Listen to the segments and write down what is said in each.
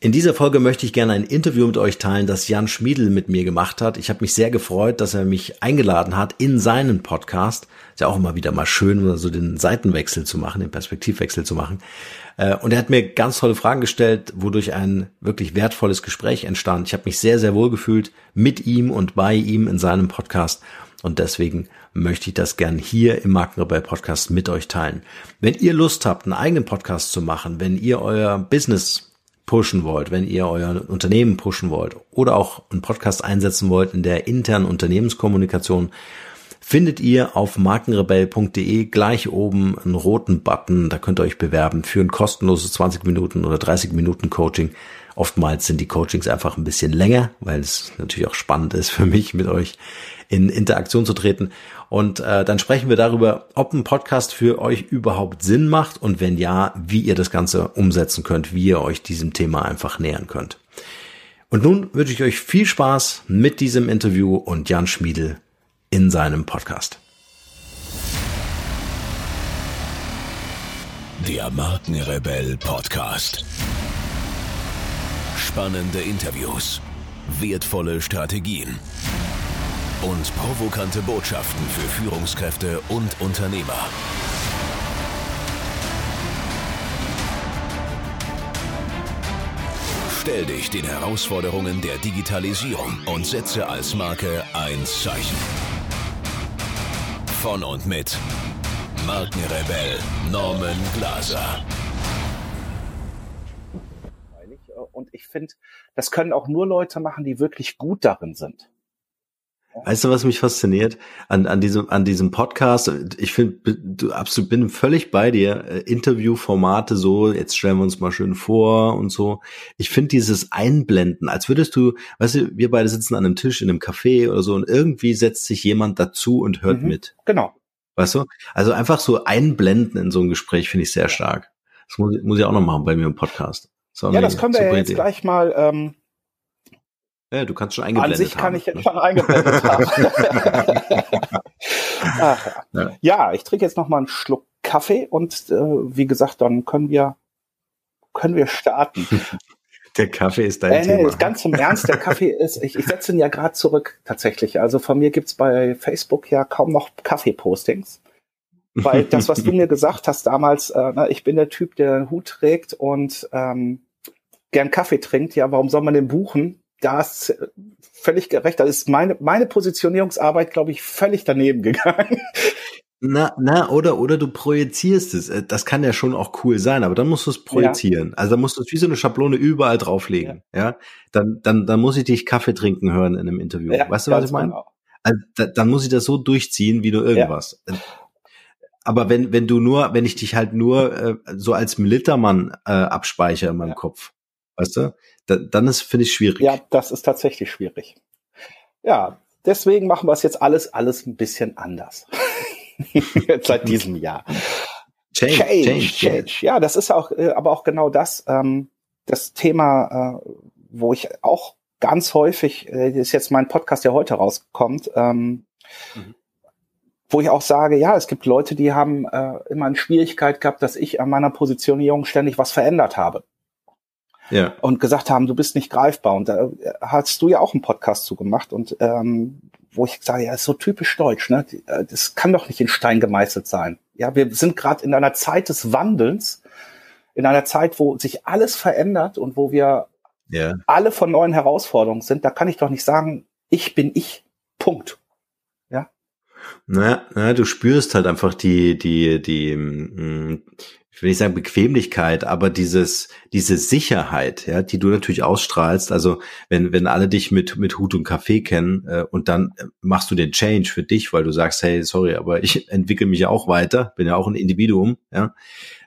In dieser Folge möchte ich gerne ein Interview mit euch teilen, das Jan Schmiedel mit mir gemacht hat. Ich habe mich sehr gefreut, dass er mich eingeladen hat in seinen Podcast. Ist ja auch immer wieder mal schön, so den Seitenwechsel zu machen, den Perspektivwechsel zu machen. Äh, und er hat mir ganz tolle Fragen gestellt, wodurch ein wirklich wertvolles Gespräch entstand. Ich habe mich sehr, sehr wohl gefühlt mit ihm und bei ihm in seinem Podcast. Und deswegen möchte ich das gern hier im Markenrebell Podcast mit euch teilen. Wenn ihr Lust habt, einen eigenen Podcast zu machen, wenn ihr euer Business pushen wollt, wenn ihr euer Unternehmen pushen wollt oder auch einen Podcast einsetzen wollt in der internen Unternehmenskommunikation, findet ihr auf markenrebell.de gleich oben einen roten Button. Da könnt ihr euch bewerben für ein kostenloses 20 Minuten oder 30 Minuten Coaching. Oftmals sind die Coachings einfach ein bisschen länger, weil es natürlich auch spannend ist für mich, mit euch in Interaktion zu treten. Und äh, dann sprechen wir darüber, ob ein Podcast für euch überhaupt Sinn macht und wenn ja, wie ihr das Ganze umsetzen könnt, wie ihr euch diesem Thema einfach nähern könnt. Und nun wünsche ich euch viel Spaß mit diesem Interview und Jan Schmiedel in seinem Podcast. Der Markenrebell Podcast. Spannende Interviews, wertvolle Strategien und provokante Botschaften für Führungskräfte und Unternehmer. Stell dich den Herausforderungen der Digitalisierung und setze als Marke ein Zeichen. Von und mit Markenrebell Norman Glaser. Und ich finde, das können auch nur Leute machen, die wirklich gut darin sind. Weißt du, was mich fasziniert an, an diesem an diesem Podcast? Ich finde, du absolut bin völlig bei dir. Äh, Interviewformate so, jetzt stellen wir uns mal schön vor und so. Ich finde dieses Einblenden, als würdest du, weißt du, wir beide sitzen an einem Tisch in einem Café oder so und irgendwie setzt sich jemand dazu und hört mhm, mit. Genau. Weißt du? Also einfach so einblenden in so ein Gespräch finde ich sehr stark. Das muss, muss ich auch noch machen bei mir im Podcast. Das ja, das können wir ja jetzt Idee. gleich mal ähm, ja, du kannst schon eingeblendet haben. An sich kann ich jetzt ne? schon eingeblendet haben. Ach, ja. Ja. ja, ich trinke jetzt noch mal einen Schluck Kaffee und äh, wie gesagt, dann können wir können wir starten. Der Kaffee ist dein äh, Thema. Nee, ganz im Ernst, der Kaffee ist, ich, ich setze ihn ja gerade zurück tatsächlich. Also von mir gibt's bei Facebook ja kaum noch Kaffee-Postings. Weil das, was du mir gesagt hast damals, äh, na, ich bin der Typ, der einen Hut trägt und ähm, gern Kaffee trinkt, ja, warum soll man den buchen? Da ist völlig gerecht. Da ist meine, meine Positionierungsarbeit, glaube ich, völlig daneben gegangen. Na, na, oder, oder du projizierst es. Äh, das kann ja schon auch cool sein, aber dann musst du es projizieren. Ja. Also dann musst du es wie so eine Schablone überall drauflegen. Ja. ja. Dann, dann, dann muss ich dich Kaffee trinken hören in einem Interview. Ja, weißt du, was ich meine? Genau. Also, da, dann muss ich das so durchziehen, wie nur irgendwas. Äh, aber wenn, wenn du nur, wenn ich dich halt nur äh, so als Militermann äh, abspeichere in meinem Kopf, weißt du, da, dann ist, finde ich, schwierig. Ja, das ist tatsächlich schwierig. Ja, deswegen machen wir es jetzt alles, alles ein bisschen anders. Seit diesem Jahr. Change, change, change, change. Ja, das ist auch, äh, aber auch genau das, ähm, das Thema, äh, wo ich auch ganz häufig, äh, ist jetzt mein Podcast, der heute rauskommt, ähm, mhm. wo ich auch sage, ja, es gibt Leute, die haben äh, immer eine Schwierigkeit gehabt, dass ich an meiner Positionierung ständig was verändert habe ja. und gesagt haben, du bist nicht greifbar. Und da hast du ja auch einen Podcast zugemacht und ähm, wo ich sage, ja, ist so typisch deutsch, ne? Äh, das kann doch nicht in Stein gemeißelt sein. Ja, wir sind gerade in einer Zeit des Wandelns, in einer Zeit, wo sich alles verändert und wo wir ja. alle von neuen Herausforderungen sind. Da kann ich doch nicht sagen, ich bin ich. Punkt. Ja. Naja, naja, du spürst halt einfach die, die, die, mm, ich will nicht sagen Bequemlichkeit, aber dieses, diese Sicherheit, ja, die du natürlich ausstrahlst. Also wenn, wenn alle dich mit, mit Hut und Kaffee kennen äh, und dann äh, machst du den Change für dich, weil du sagst, hey, sorry, aber ich entwickle mich ja auch weiter, bin ja auch ein Individuum, ja.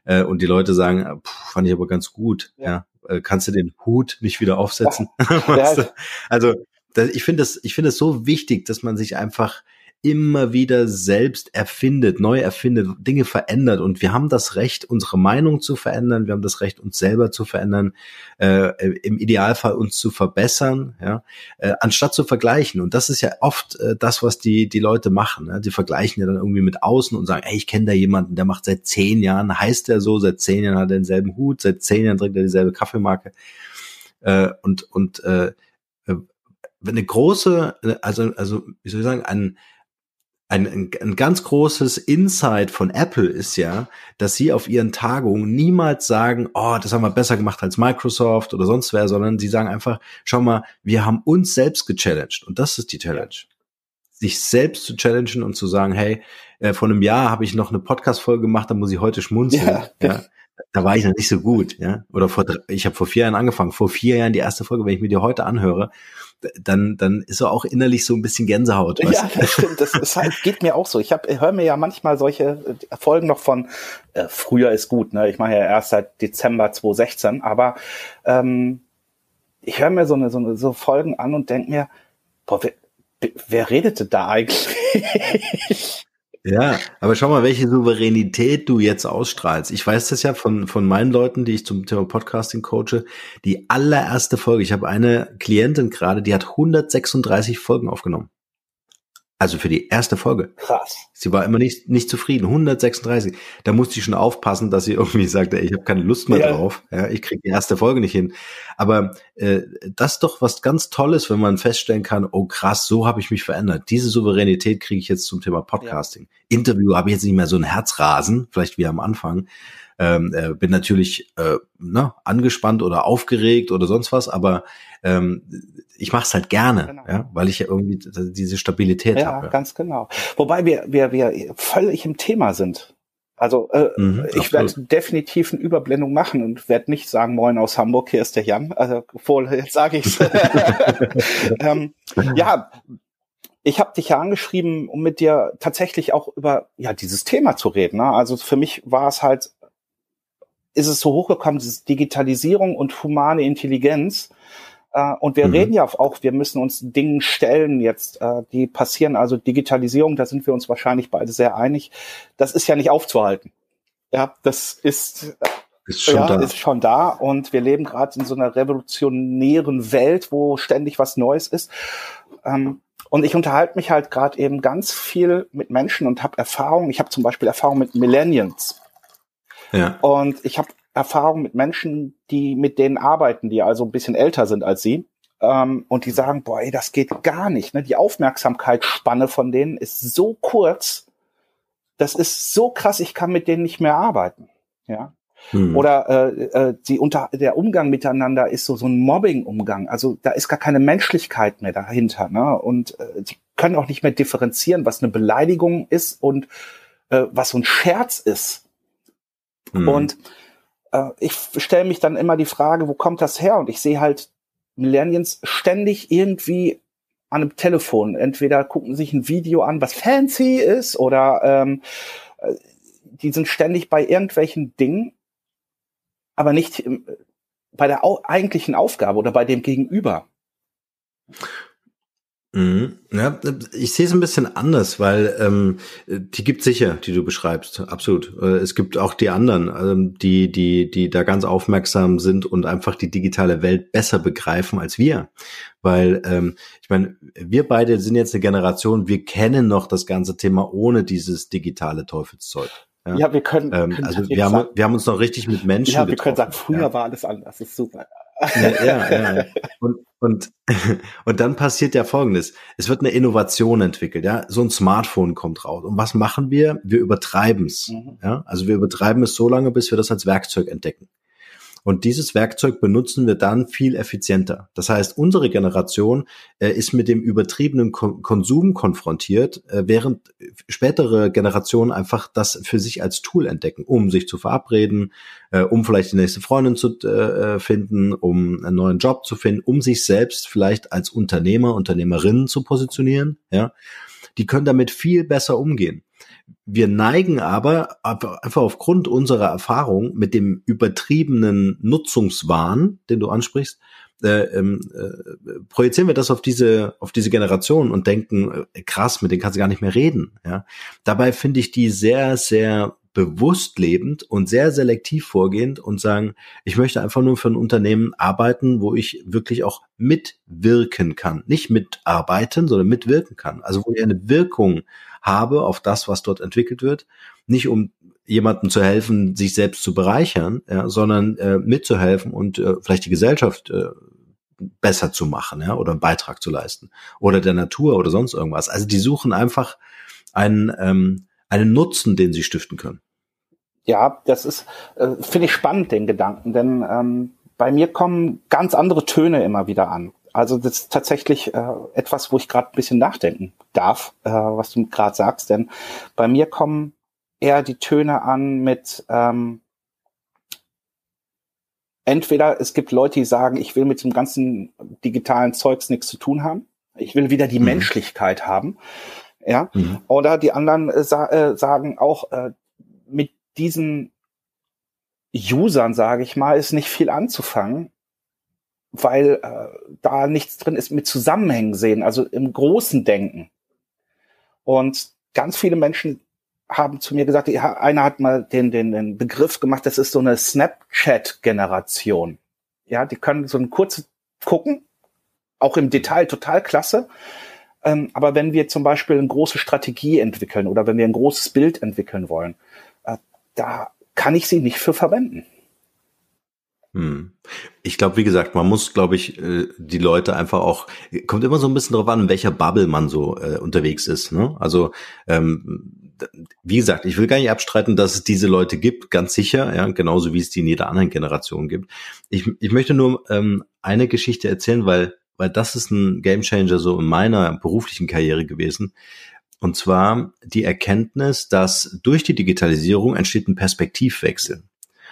Äh, und die Leute sagen, äh, pff, fand ich aber ganz gut, ja. ja. Äh, kannst du den Hut nicht wieder aufsetzen? Ja. also das, ich finde das, ich finde es so wichtig, dass man sich einfach immer wieder selbst erfindet, neu erfindet, Dinge verändert. Und wir haben das Recht, unsere Meinung zu verändern. Wir haben das Recht, uns selber zu verändern, äh, im Idealfall uns zu verbessern, ja, äh, anstatt zu vergleichen. Und das ist ja oft äh, das, was die, die Leute machen. Ne? Die vergleichen ja dann irgendwie mit außen und sagen, ey, ich kenne da jemanden, der macht seit zehn Jahren, heißt er so, seit zehn Jahren hat er denselben Hut, seit zehn Jahren trinkt er dieselbe Kaffeemarke. äh, und und äh, äh eine große, also also wie soll ich sagen, ein ein, ein, ein ganz großes Insight von Apple ist ja, dass sie auf ihren Tagungen niemals sagen, oh, das haben wir besser gemacht als Microsoft oder sonst wer, sondern sie sagen einfach, schau mal, wir haben uns selbst gechallenged und das ist die Challenge. Sich selbst zu challengen und zu sagen, hey, äh, vor einem Jahr habe ich noch eine Podcast-Folge gemacht, da muss ich heute schmunzeln. Ja. ja da war ich noch nicht so gut, ja. Oder vor, ich habe vor vier Jahren angefangen. Vor vier Jahren die erste Folge, wenn ich mir die heute anhöre, dann, dann ist er auch innerlich so ein bisschen Gänsehaut. Ja, das stimmt. Das ist halt, geht mir auch so. Ich höre mir ja manchmal solche äh, Folgen noch von äh, früher ist gut, ne? Ich mache ja erst seit Dezember 2016, aber ähm, ich höre mir so eine, so eine so Folgen an und denke mir, boah, wer, wer redete da eigentlich? Ja, aber schau mal, welche Souveränität du jetzt ausstrahlst. Ich weiß das ja von, von meinen Leuten, die ich zum Thema Podcasting coache. Die allererste Folge, ich habe eine Klientin gerade, die hat 136 Folgen aufgenommen. Also für die erste Folge. Krass. Sie war immer nicht, nicht zufrieden. 136. Da musste ich schon aufpassen, dass sie irgendwie sagte, ey, ich habe keine Lust mehr ja. drauf. Ja, ich kriege die erste Folge nicht hin. Aber äh, das ist doch was ganz Tolles, wenn man feststellen kann, oh krass, so habe ich mich verändert. Diese Souveränität kriege ich jetzt zum Thema Podcasting. Ja. Interview habe ich jetzt nicht mehr so ein Herzrasen, vielleicht wie am Anfang. Ähm, äh, bin natürlich äh, ne, angespannt oder aufgeregt oder sonst was, aber ähm, ich mache es halt gerne, genau. ja, weil ich ja irgendwie diese Stabilität ja, habe. Ja, ganz genau. Wobei wir, wir, wir völlig im Thema sind. Also äh, mhm, ich werde definitiv eine Überblendung machen und werde nicht sagen, moin aus Hamburg, hier ist der Jan. Also wohl, jetzt sage ich's. ähm, ja, ich habe dich ja angeschrieben, um mit dir tatsächlich auch über ja dieses Thema zu reden. Ne? Also für mich war es halt, ist es so hochgekommen, diese Digitalisierung und humane Intelligenz. Äh, und wir mhm. reden ja auch, wir müssen uns Dingen stellen jetzt, äh, die passieren. Also Digitalisierung, da sind wir uns wahrscheinlich beide sehr einig. Das ist ja nicht aufzuhalten. Ja, das ist, ist schon, ja, da. ist schon da. Und wir leben gerade in so einer revolutionären Welt, wo ständig was Neues ist. Ähm, und ich unterhalte mich halt gerade eben ganz viel mit Menschen und habe Erfahrung. Ich habe zum Beispiel Erfahrung mit Millennials. Ja. Und ich habe Erfahrung mit Menschen, die mit denen arbeiten, die also ein bisschen älter sind als sie. Ähm, und die sagen, boah, ey, das geht gar nicht. Ne? Die Aufmerksamkeitsspanne von denen ist so kurz. Das ist so krass, ich kann mit denen nicht mehr arbeiten. Ja. Hm. Oder äh, äh, die unter der Umgang miteinander ist so so ein Mobbing-Umgang. Also da ist gar keine Menschlichkeit mehr dahinter. Ne? Und äh, die können auch nicht mehr differenzieren, was eine Beleidigung ist und äh, was so ein Scherz ist. Hm. Und äh, ich stelle mich dann immer die Frage, wo kommt das her? Und ich sehe halt Millennials ständig irgendwie an einem Telefon. Entweder gucken sich ein Video an, was fancy ist, oder ähm, äh, die sind ständig bei irgendwelchen Dingen, aber nicht bei der au eigentlichen Aufgabe oder bei dem Gegenüber. Mhm. Ja, ich sehe es ein bisschen anders, weil ähm, die gibt sicher, die du beschreibst, absolut. Äh, es gibt auch die anderen, ähm, die die die da ganz aufmerksam sind und einfach die digitale Welt besser begreifen als wir, weil ähm, ich meine, wir beide sind jetzt eine Generation, wir kennen noch das ganze Thema ohne dieses digitale Teufelszeug. Ja, ja wir können, ähm, können also wir haben, sagen, wir haben uns noch richtig mit Menschen. Ja, wir können sagen, früher ja. war alles anders. Das ist super. Ja, ja, ja. Und, und, und dann passiert ja Folgendes. Es wird eine Innovation entwickelt, ja. So ein Smartphone kommt raus. Und was machen wir? Wir übertreiben es. Mhm. Ja? Also wir übertreiben es so lange, bis wir das als Werkzeug entdecken. Und dieses Werkzeug benutzen wir dann viel effizienter. Das heißt, unsere Generation äh, ist mit dem übertriebenen Ko Konsum konfrontiert, äh, während spätere Generationen einfach das für sich als Tool entdecken, um sich zu verabreden, äh, um vielleicht die nächste Freundin zu äh, finden, um einen neuen Job zu finden, um sich selbst vielleicht als Unternehmer, Unternehmerinnen zu positionieren. Ja, die können damit viel besser umgehen. Wir neigen aber einfach aufgrund unserer Erfahrung mit dem übertriebenen Nutzungswahn, den du ansprichst, äh, ähm, äh, projizieren wir das auf diese auf diese Generation und denken äh, krass, mit denen kannst du gar nicht mehr reden. Ja, dabei finde ich die sehr sehr bewusst lebend und sehr selektiv vorgehend und sagen, ich möchte einfach nur für ein Unternehmen arbeiten, wo ich wirklich auch mitwirken kann, nicht mitarbeiten, sondern mitwirken kann. Also wo ich eine Wirkung habe auf das, was dort entwickelt wird. Nicht um jemandem zu helfen, sich selbst zu bereichern, ja, sondern äh, mitzuhelfen und äh, vielleicht die Gesellschaft äh, besser zu machen, ja, oder einen Beitrag zu leisten. Oder der Natur oder sonst irgendwas. Also die suchen einfach einen, ähm, einen Nutzen, den sie stiften können. Ja, das ist, äh, finde ich spannend, den Gedanken, denn ähm, bei mir kommen ganz andere Töne immer wieder an. Also das ist tatsächlich äh, etwas, wo ich gerade ein bisschen nachdenken darf, äh, was du gerade sagst, denn bei mir kommen eher die Töne an mit ähm, entweder es gibt Leute, die sagen, ich will mit dem ganzen digitalen Zeugs nichts zu tun haben. Ich will wieder die mhm. Menschlichkeit haben. Ja. Mhm. Oder die anderen äh, sa äh, sagen auch, äh, mit diesen Usern, sage ich mal, ist nicht viel anzufangen, weil äh, da nichts drin ist mit Zusammenhängen sehen, also im großen Denken. Und ganz viele Menschen haben zu mir gesagt, ja, einer hat mal den, den, den Begriff gemacht, das ist so eine Snapchat-Generation. Ja, die können so ein kurzes gucken, auch im Detail total klasse. Ähm, aber wenn wir zum Beispiel eine große Strategie entwickeln oder wenn wir ein großes Bild entwickeln wollen, äh, da kann ich sie nicht für verwenden. Hm. Ich glaube, wie gesagt, man muss, glaube ich, äh, die Leute einfach auch, kommt immer so ein bisschen drauf an, in welcher Bubble man so äh, unterwegs ist. Ne? Also ähm, wie gesagt, ich will gar nicht abstreiten, dass es diese Leute gibt, ganz sicher, ja, genauso wie es die in jeder anderen Generation gibt. Ich, ich möchte nur ähm, eine Geschichte erzählen, weil, weil das ist ein Gamechanger so in meiner beruflichen Karriere gewesen. Und zwar die Erkenntnis, dass durch die Digitalisierung entsteht ein Perspektivwechsel.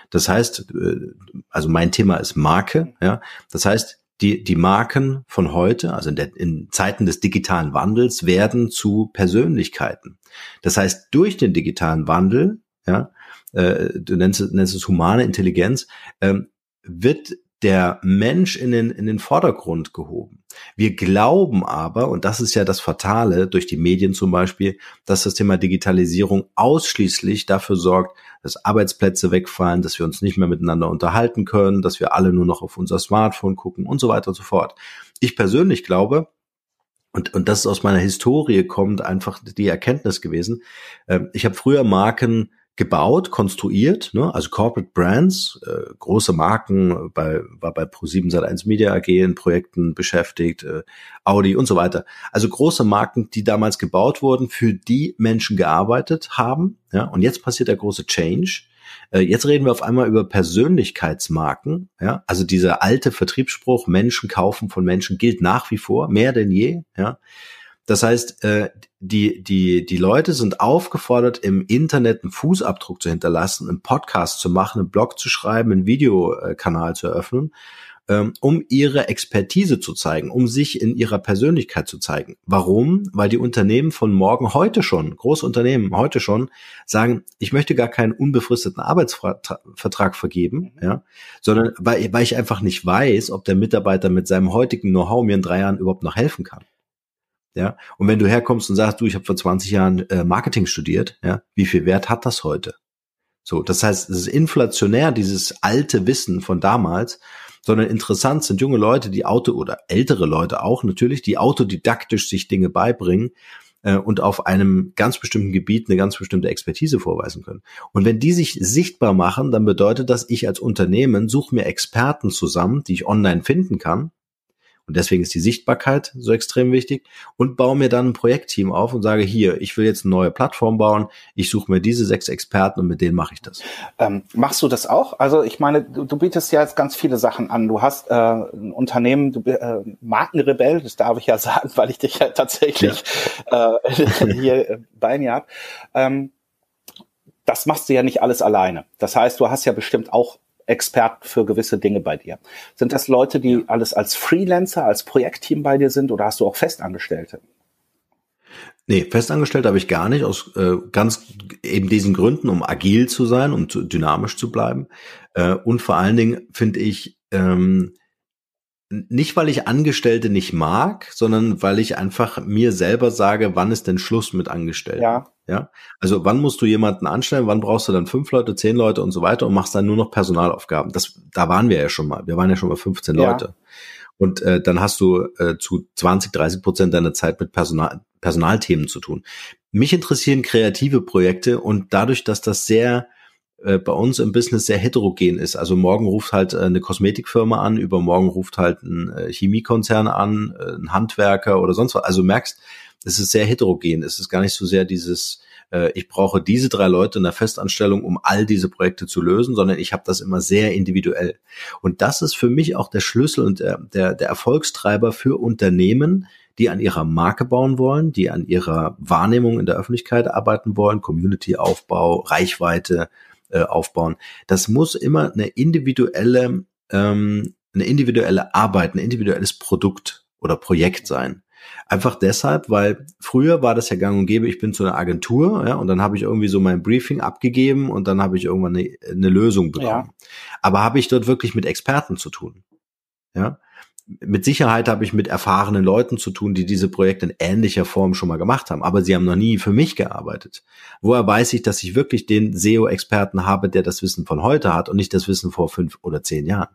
Das heißt, äh, also mein Thema ist Marke, ja. Das heißt, die, die Marken von heute, also in, der, in Zeiten des digitalen Wandels, werden zu Persönlichkeiten. Das heißt, durch den digitalen Wandel, ja, äh, du nennst, nennst es humane Intelligenz, ähm, wird der Mensch in den, in den Vordergrund gehoben. Wir glauben aber, und das ist ja das Fatale durch die Medien zum Beispiel, dass das Thema Digitalisierung ausschließlich dafür sorgt, dass Arbeitsplätze wegfallen, dass wir uns nicht mehr miteinander unterhalten können, dass wir alle nur noch auf unser Smartphone gucken und so weiter und so fort. Ich persönlich glaube, und, und das ist aus meiner Historie kommt einfach die Erkenntnis gewesen. Äh, ich habe früher Marken gebaut, konstruiert, ne? also Corporate Brands, äh, große Marken, bei, war bei Pro7 Sat1 Media AG in Projekten beschäftigt, äh, Audi und so weiter. Also große Marken, die damals gebaut wurden, für die Menschen gearbeitet haben. Ja? Und jetzt passiert der große Change. Äh, jetzt reden wir auf einmal über Persönlichkeitsmarken. Ja? Also dieser alte Vertriebsspruch, Menschen kaufen von Menschen, gilt nach wie vor, mehr denn je. Ja? Das heißt, äh, die, die, die Leute sind aufgefordert, im Internet einen Fußabdruck zu hinterlassen, einen Podcast zu machen, einen Blog zu schreiben, einen Videokanal zu eröffnen, ähm, um ihre Expertise zu zeigen, um sich in ihrer Persönlichkeit zu zeigen. Warum? Weil die Unternehmen von morgen heute schon, große Unternehmen heute schon, sagen, ich möchte gar keinen unbefristeten Arbeitsvertrag vergeben, mhm. ja, sondern weil, weil ich einfach nicht weiß, ob der Mitarbeiter mit seinem heutigen Know-how mir in drei Jahren überhaupt noch helfen kann. Ja, und wenn du herkommst und sagst, du, ich habe vor 20 Jahren äh, Marketing studiert, ja, wie viel Wert hat das heute? So, das heißt, es ist inflationär, dieses alte Wissen von damals, sondern interessant sind junge Leute, die Auto oder ältere Leute auch natürlich, die autodidaktisch sich Dinge beibringen äh, und auf einem ganz bestimmten Gebiet eine ganz bestimmte Expertise vorweisen können. Und wenn die sich sichtbar machen, dann bedeutet das, ich als Unternehmen suche mir Experten zusammen, die ich online finden kann, und deswegen ist die Sichtbarkeit so extrem wichtig und baue mir dann ein Projektteam auf und sage hier, ich will jetzt eine neue Plattform bauen, ich suche mir diese sechs Experten und mit denen mache ich das. Ähm, machst du das auch? Also ich meine, du, du, bietest ja jetzt ganz viele Sachen an. Du hast äh, ein Unternehmen, du äh, Markenrebell, das darf ich ja sagen, weil ich dich ja tatsächlich ja. Äh, hier bei mir habe. Ähm, das machst du ja nicht alles alleine. Das heißt, du hast ja bestimmt auch Experten für gewisse Dinge bei dir. Sind das Leute, die alles als Freelancer, als Projektteam bei dir sind oder hast du auch Festangestellte? Nee, festangestellt habe ich gar nicht, aus äh, ganz eben diesen Gründen, um agil zu sein, um zu, dynamisch zu bleiben. Äh, und vor allen Dingen finde ich, ähm, nicht, weil ich Angestellte nicht mag, sondern weil ich einfach mir selber sage, wann ist denn Schluss mit Angestellten? Ja. Ja. Also wann musst du jemanden anstellen? Wann brauchst du dann fünf Leute, zehn Leute und so weiter und machst dann nur noch Personalaufgaben? Das, da waren wir ja schon mal. Wir waren ja schon mal 15 ja. Leute. Und äh, dann hast du äh, zu 20, 30 Prozent deiner Zeit mit Personal, Personalthemen zu tun. Mich interessieren kreative Projekte und dadurch, dass das sehr bei uns im Business sehr heterogen ist. Also morgen ruft halt äh, eine Kosmetikfirma an, übermorgen ruft halt ein äh, Chemiekonzern an, ein Handwerker oder sonst was. Also merkst, es ist sehr heterogen. Es ist gar nicht so sehr dieses, ich brauche diese drei Leute in der Festanstellung, um all diese Projekte zu lösen, sondern ich habe das immer sehr individuell. Und das ist für mich auch der Schlüssel und der, der, der Erfolgstreiber für Unternehmen, die an ihrer Marke bauen wollen, die an ihrer Wahrnehmung in der Öffentlichkeit arbeiten wollen, Community-Aufbau, Reichweite, äh, aufbauen. Das muss immer eine individuelle, ähm, eine individuelle Arbeit, ein individuelles Produkt oder Projekt sein. Einfach deshalb, weil früher war das ja gang und gäbe, ich bin zu einer Agentur, ja, und dann habe ich irgendwie so mein Briefing abgegeben und dann habe ich irgendwann eine, eine Lösung bekommen. Ja. Aber habe ich dort wirklich mit Experten zu tun? Ja, mit Sicherheit habe ich mit erfahrenen Leuten zu tun, die diese Projekte in ähnlicher Form schon mal gemacht haben, aber sie haben noch nie für mich gearbeitet. Woher weiß ich, dass ich wirklich den SEO-Experten habe, der das Wissen von heute hat und nicht das Wissen vor fünf oder zehn Jahren?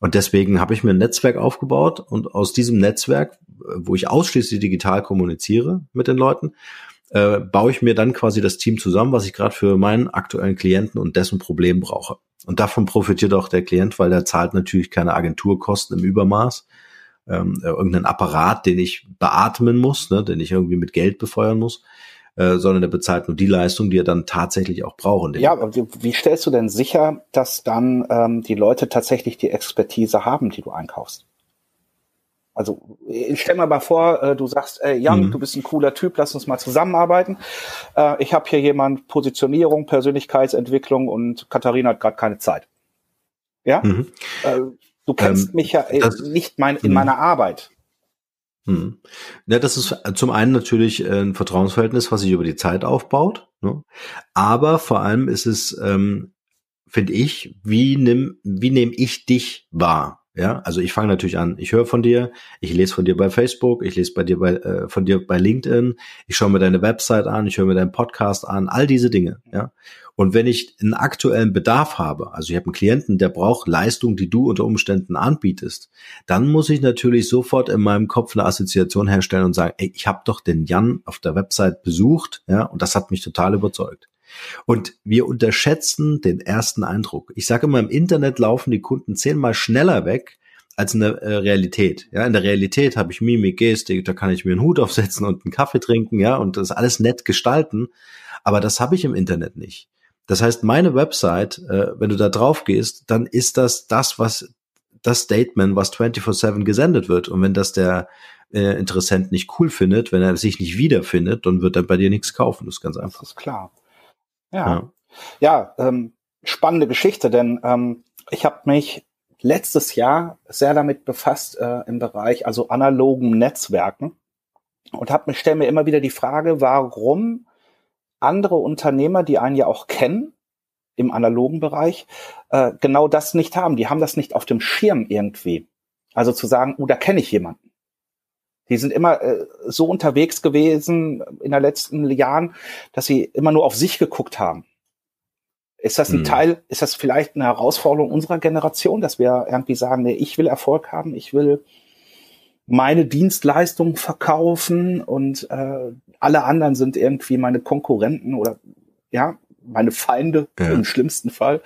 Und deswegen habe ich mir ein Netzwerk aufgebaut und aus diesem Netzwerk, wo ich ausschließlich digital kommuniziere mit den Leuten, äh, baue ich mir dann quasi das Team zusammen, was ich gerade für meinen aktuellen Klienten und dessen Problem brauche. Und davon profitiert auch der Klient, weil der zahlt natürlich keine Agenturkosten im Übermaß. Ähm, äh, irgendeinen Apparat, den ich beatmen muss, ne, den ich irgendwie mit Geld befeuern muss, äh, sondern der bezahlt nur die Leistung, die er dann tatsächlich auch braucht. Ja, aber wie, wie, stellst du denn sicher, dass dann ähm, die Leute tatsächlich die Expertise haben, die du einkaufst? Also ich stell mir mal vor, äh, du sagst, ey, Jan, mhm. du bist ein cooler Typ, lass uns mal zusammenarbeiten. Äh, ich habe hier jemand Positionierung, Persönlichkeitsentwicklung und Katharina hat gerade keine Zeit. Ja? Mhm. Äh, du kennst ähm, mich ja äh, nicht mein, in mhm. meiner Arbeit. Mhm. Ja, das ist zum einen natürlich äh, ein Vertrauensverhältnis, was sich über die Zeit aufbaut. Ne? Aber vor allem ist es, ähm, finde ich, wie nimm, wie nehme ich dich wahr? Ja, also ich fange natürlich an, ich höre von dir, ich lese von dir bei Facebook, ich lese bei dir bei, äh, von dir bei LinkedIn, ich schaue mir deine Website an, ich höre mir deinen Podcast an, all diese Dinge, ja. Und wenn ich einen aktuellen Bedarf habe, also ich habe einen Klienten, der braucht Leistung, die du unter Umständen anbietest, dann muss ich natürlich sofort in meinem Kopf eine Assoziation herstellen und sagen, ey, ich habe doch den Jan auf der Website besucht, ja, und das hat mich total überzeugt. Und wir unterschätzen den ersten Eindruck. Ich sage immer, im Internet laufen die Kunden zehnmal schneller weg als in der äh, Realität. Ja, in der Realität habe ich Mimik, Gestik, da kann ich mir einen Hut aufsetzen und einen Kaffee trinken, ja, und das alles nett gestalten. Aber das habe ich im Internet nicht. Das heißt, meine Website, äh, wenn du da drauf gehst, dann ist das das, was das Statement, was 24/7 gesendet wird. Und wenn das der äh, Interessent nicht cool findet, wenn er sich nicht wiederfindet, dann wird er bei dir nichts kaufen. Das ist ganz einfach. Das ist klar. Ja, ja, ja ähm, spannende Geschichte, denn ähm, ich habe mich letztes Jahr sehr damit befasst äh, im Bereich also analogen Netzwerken und habe mich stelle mir immer wieder die Frage, warum andere Unternehmer, die einen ja auch kennen im analogen Bereich, äh, genau das nicht haben. Die haben das nicht auf dem Schirm irgendwie. Also zu sagen, oh, da kenne ich jemanden. Die sind immer äh, so unterwegs gewesen in den letzten Jahren, dass sie immer nur auf sich geguckt haben. Ist das ein hm. Teil, ist das vielleicht eine Herausforderung unserer Generation, dass wir irgendwie sagen, nee, ich will Erfolg haben, ich will meine Dienstleistung verkaufen und äh, alle anderen sind irgendwie meine Konkurrenten oder ja, meine Feinde ja. im schlimmsten Fall.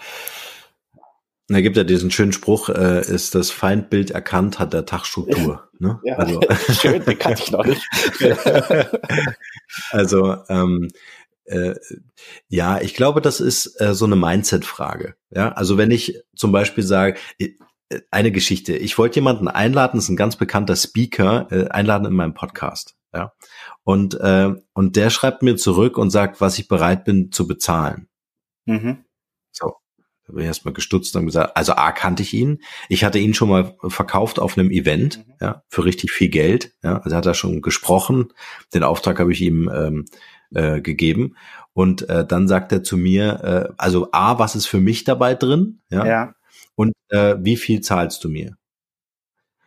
Da gibt ja diesen schönen Spruch, äh, ist das Feindbild erkannt, hat der Tag Struktur. Ne? Ja, also, schön, den kannte ich noch nicht. also ähm, äh, ja, ich glaube, das ist äh, so eine Mindset-Frage. Ja, also wenn ich zum Beispiel sage, äh, eine Geschichte. Ich wollte jemanden einladen, das ist ein ganz bekannter Speaker, äh, einladen in meinem Podcast. Ja, und äh, und der schreibt mir zurück und sagt, was ich bereit bin zu bezahlen. Mhm. So, da bin ich erstmal gestutzt und gesagt, also A kannte ich ihn. Ich hatte ihn schon mal verkauft auf einem Event, mhm. ja, für richtig viel Geld. Ja, also hat er schon gesprochen. Den Auftrag habe ich ihm ähm, äh, gegeben. Und äh, dann sagt er zu mir, äh, also A, was ist für mich dabei drin? Ja. ja. Und äh, wie viel zahlst du mir?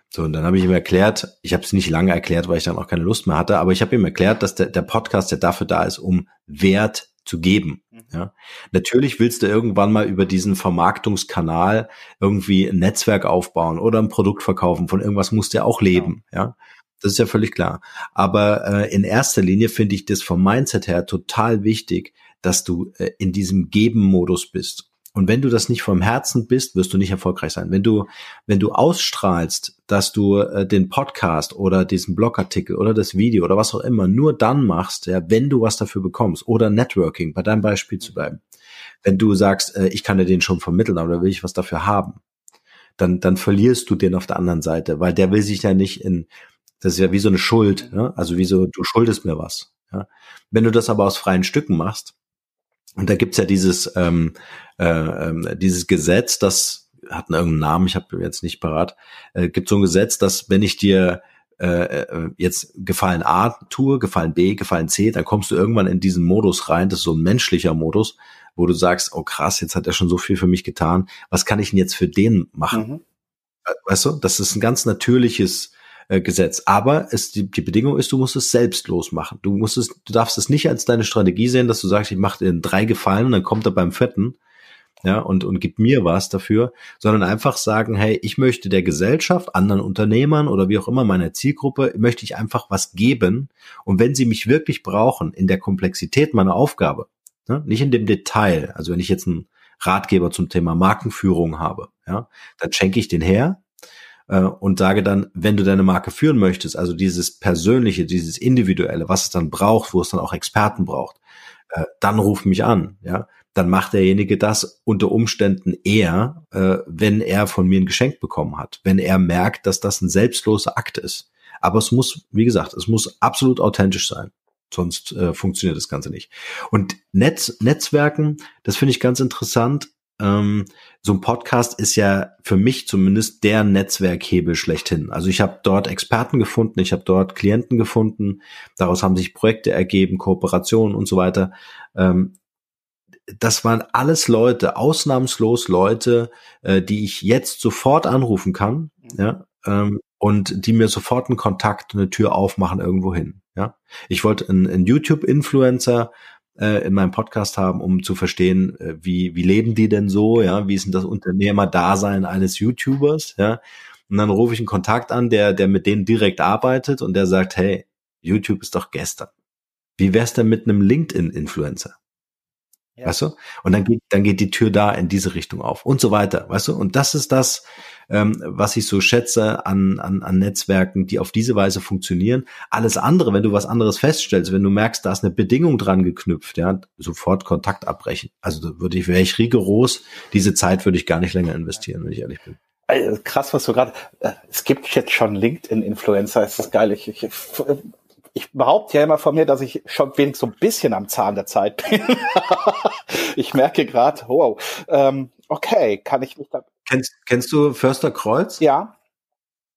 So, und dann habe ich ihm erklärt, ich habe es nicht lange erklärt, weil ich dann auch keine Lust mehr hatte, aber ich habe ihm erklärt, dass der, der Podcast ja dafür da ist, um Wert zu geben. Mhm. Ja. Natürlich willst du irgendwann mal über diesen Vermarktungskanal irgendwie ein Netzwerk aufbauen oder ein Produkt verkaufen. Von irgendwas musst du ja auch leben. Ja. ja. Das ist ja völlig klar. Aber äh, in erster Linie finde ich das vom Mindset her total wichtig, dass du äh, in diesem Geben-Modus bist. Und wenn du das nicht vom Herzen bist, wirst du nicht erfolgreich sein. Wenn du, wenn du ausstrahlst, dass du äh, den Podcast oder diesen Blogartikel oder das Video oder was auch immer nur dann machst, ja, wenn du was dafür bekommst oder Networking, bei deinem Beispiel zu bleiben. Wenn du sagst, äh, ich kann dir den schon vermitteln, aber da will ich was dafür haben, dann, dann verlierst du den auf der anderen Seite, weil der will sich ja nicht in, das ist ja wie so eine Schuld, ja? also wie so, du schuldest mir was. Ja? Wenn du das aber aus freien Stücken machst, und da gibt's ja dieses, ähm, äh, äh, dieses Gesetz, das hat irgendeinen Namen, ich habe jetzt nicht parat, äh, gibt so ein Gesetz, dass wenn ich dir äh, äh, jetzt Gefallen A tue, Gefallen B, Gefallen C, dann kommst du irgendwann in diesen Modus rein, das ist so ein menschlicher Modus, wo du sagst, oh krass, jetzt hat er schon so viel für mich getan, was kann ich denn jetzt für den machen? Mhm. Weißt du, das ist ein ganz natürliches äh, Gesetz. Aber es, die, die Bedingung ist, du musst es selbstlos machen. Du musst es, du darfst es nicht als deine Strategie sehen, dass du sagst, ich mache dir drei Gefallen und dann kommt er beim vierten, ja, und, und gibt mir was dafür, sondern einfach sagen, hey, ich möchte der Gesellschaft, anderen Unternehmern oder wie auch immer meiner Zielgruppe, möchte ich einfach was geben. Und wenn sie mich wirklich brauchen in der Komplexität meiner Aufgabe, ne, nicht in dem Detail, also wenn ich jetzt einen Ratgeber zum Thema Markenführung habe, ja, dann schenke ich den her, äh, und sage dann, wenn du deine Marke führen möchtest, also dieses Persönliche, dieses Individuelle, was es dann braucht, wo es dann auch Experten braucht, äh, dann ruf mich an, ja. Dann macht derjenige das unter Umständen eher, äh, wenn er von mir ein Geschenk bekommen hat, wenn er merkt, dass das ein selbstloser Akt ist. Aber es muss, wie gesagt, es muss absolut authentisch sein. Sonst äh, funktioniert das Ganze nicht. Und Netz, Netzwerken, das finde ich ganz interessant. Ähm, so ein Podcast ist ja für mich zumindest der Netzwerkhebel schlechthin. Also ich habe dort Experten gefunden, ich habe dort Klienten gefunden, daraus haben sich Projekte ergeben, Kooperationen und so weiter. Ähm, das waren alles Leute, ausnahmslos Leute, äh, die ich jetzt sofort anrufen kann, mhm. ja, ähm, und die mir sofort einen Kontakt, eine Tür aufmachen irgendwo hin. Ja, ich wollte einen, einen YouTube-Influencer in meinem Podcast haben, um zu verstehen, äh, wie, wie leben die denn so, ja, wie ist denn das Unternehmerdasein eines YouTubers, ja. Und dann rufe ich einen Kontakt an, der, der mit denen direkt arbeitet und der sagt, hey, YouTube ist doch gestern. Wie wär's denn mit einem LinkedIn-Influencer? Ja. Weißt du? Und dann geht, dann geht die Tür da in diese Richtung auf und so weiter, weißt du? Und das ist das, ähm, was ich so schätze an, an, an Netzwerken, die auf diese Weise funktionieren. Alles andere, wenn du was anderes feststellst, wenn du merkst, da ist eine Bedingung dran geknüpft, ja, sofort Kontakt abbrechen. Also da würde ich, wäre ich rigoros, diese Zeit würde ich gar nicht länger investieren, wenn ich ehrlich bin. Krass, was du gerade. Äh, es gibt jetzt schon LinkedIn-Influencer, ist geil. Ich, ich, ich behaupte ja immer von mir, dass ich schon wenigstens so ein bisschen am Zahn der Zeit bin. ich merke gerade, wow, ähm, okay, kann ich mich da. Kennst, kennst du Förster Kreuz? Ja.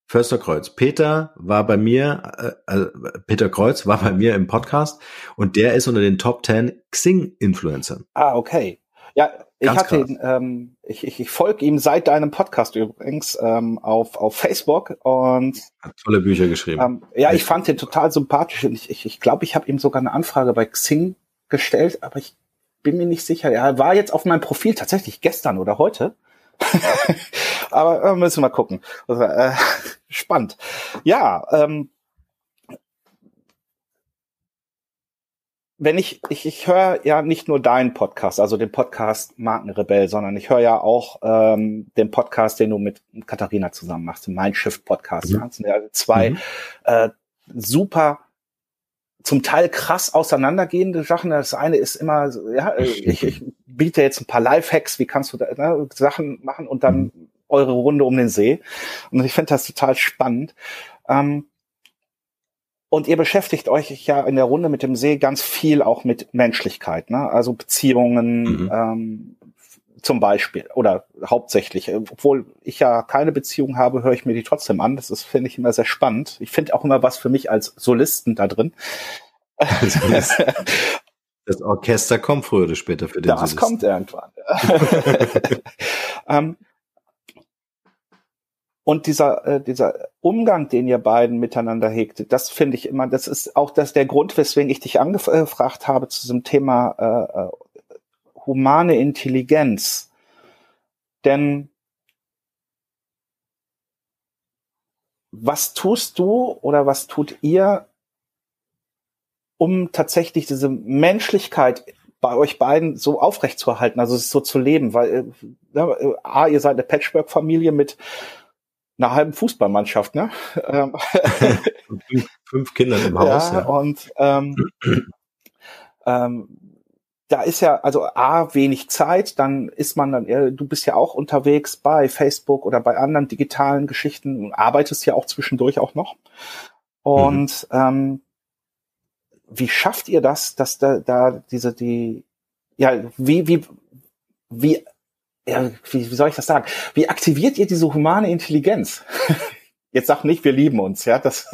Förster Kreuz. Peter war bei mir, äh, äh, Peter Kreuz war bei mir im Podcast und der ist unter den Top 10 Xing-Influencern. Ah, okay. Ja, ich hatte ihn, ähm, ich, ich, ich folge ihm seit deinem Podcast übrigens ähm, auf, auf Facebook und hat tolle Bücher geschrieben. Ähm, ja, ich fand ihn total sympathisch und ich ich, ich, glaub, ich habe ihm sogar eine Anfrage bei Xing gestellt, aber ich bin mir nicht sicher. Er war jetzt auf meinem Profil tatsächlich gestern oder heute. aber äh, müssen wir mal gucken. Also, äh, spannend. Ja, ähm, wenn ich, ich, ich höre ja nicht nur deinen Podcast, also den Podcast Markenrebell, sondern ich höre ja auch ähm, den Podcast, den du mit Katharina zusammen machst, den Mindshift Podcast. Mhm. Ja, zwei mhm. äh, super zum Teil krass auseinandergehende Sachen. Das eine ist immer, ja, äh, ich, ich biete jetzt ein paar Lifehacks, wie kannst du da ne, Sachen machen und dann mhm. eure Runde um den See. Und ich finde das total spannend. Ähm, und ihr beschäftigt euch ja in der Runde mit dem See ganz viel auch mit Menschlichkeit, ne? also Beziehungen mhm. ähm, zum Beispiel oder hauptsächlich. Obwohl ich ja keine Beziehung habe, höre ich mir die trotzdem an. Das ist finde ich immer sehr spannend. Ich finde auch immer was für mich als Solisten da drin. Das Orchester kommt früher oder später für den Das Solisten. kommt irgendwann. ähm, und dieser, äh, dieser Umgang, den ihr beiden miteinander hegt, das finde ich immer, das ist auch das der Grund, weswegen ich dich angefragt habe zu diesem Thema äh, äh, humane Intelligenz. Denn was tust du oder was tut ihr, um tatsächlich diese Menschlichkeit bei euch beiden so aufrecht zu erhalten, also es so zu leben, weil äh, äh, A, ihr seid eine Patchwork-Familie mit einer halben Fußballmannschaft, ne? Ähm, fünf, fünf Kinder im Haus. Ja, ja. und ähm, ähm, da ist ja also a wenig Zeit, dann ist man dann, du bist ja auch unterwegs bei Facebook oder bei anderen digitalen Geschichten und arbeitest ja auch zwischendurch auch noch. Und mhm. ähm, wie schafft ihr das, dass da, da diese die ja wie wie wie ja, wie, wie soll ich das sagen? Wie aktiviert ihr diese humane Intelligenz? Jetzt sag nicht, wir lieben uns, ja, das,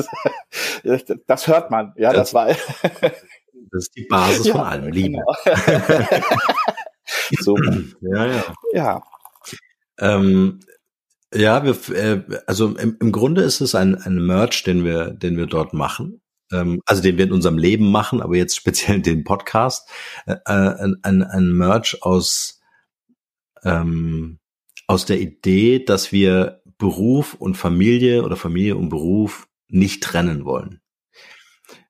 das hört man, ja, das, das war. Das ist die Basis ja, von allem, Liebe. Genau. so. Ja, ja. Ja. Ähm, ja, wir, äh, also im, im Grunde ist es ein, ein Merch, den wir, den wir dort machen. Ähm, also den wir in unserem Leben machen, aber jetzt speziell den Podcast. Äh, ein, ein, ein Merch aus, ähm, aus der Idee, dass wir Beruf und Familie oder Familie und Beruf nicht trennen wollen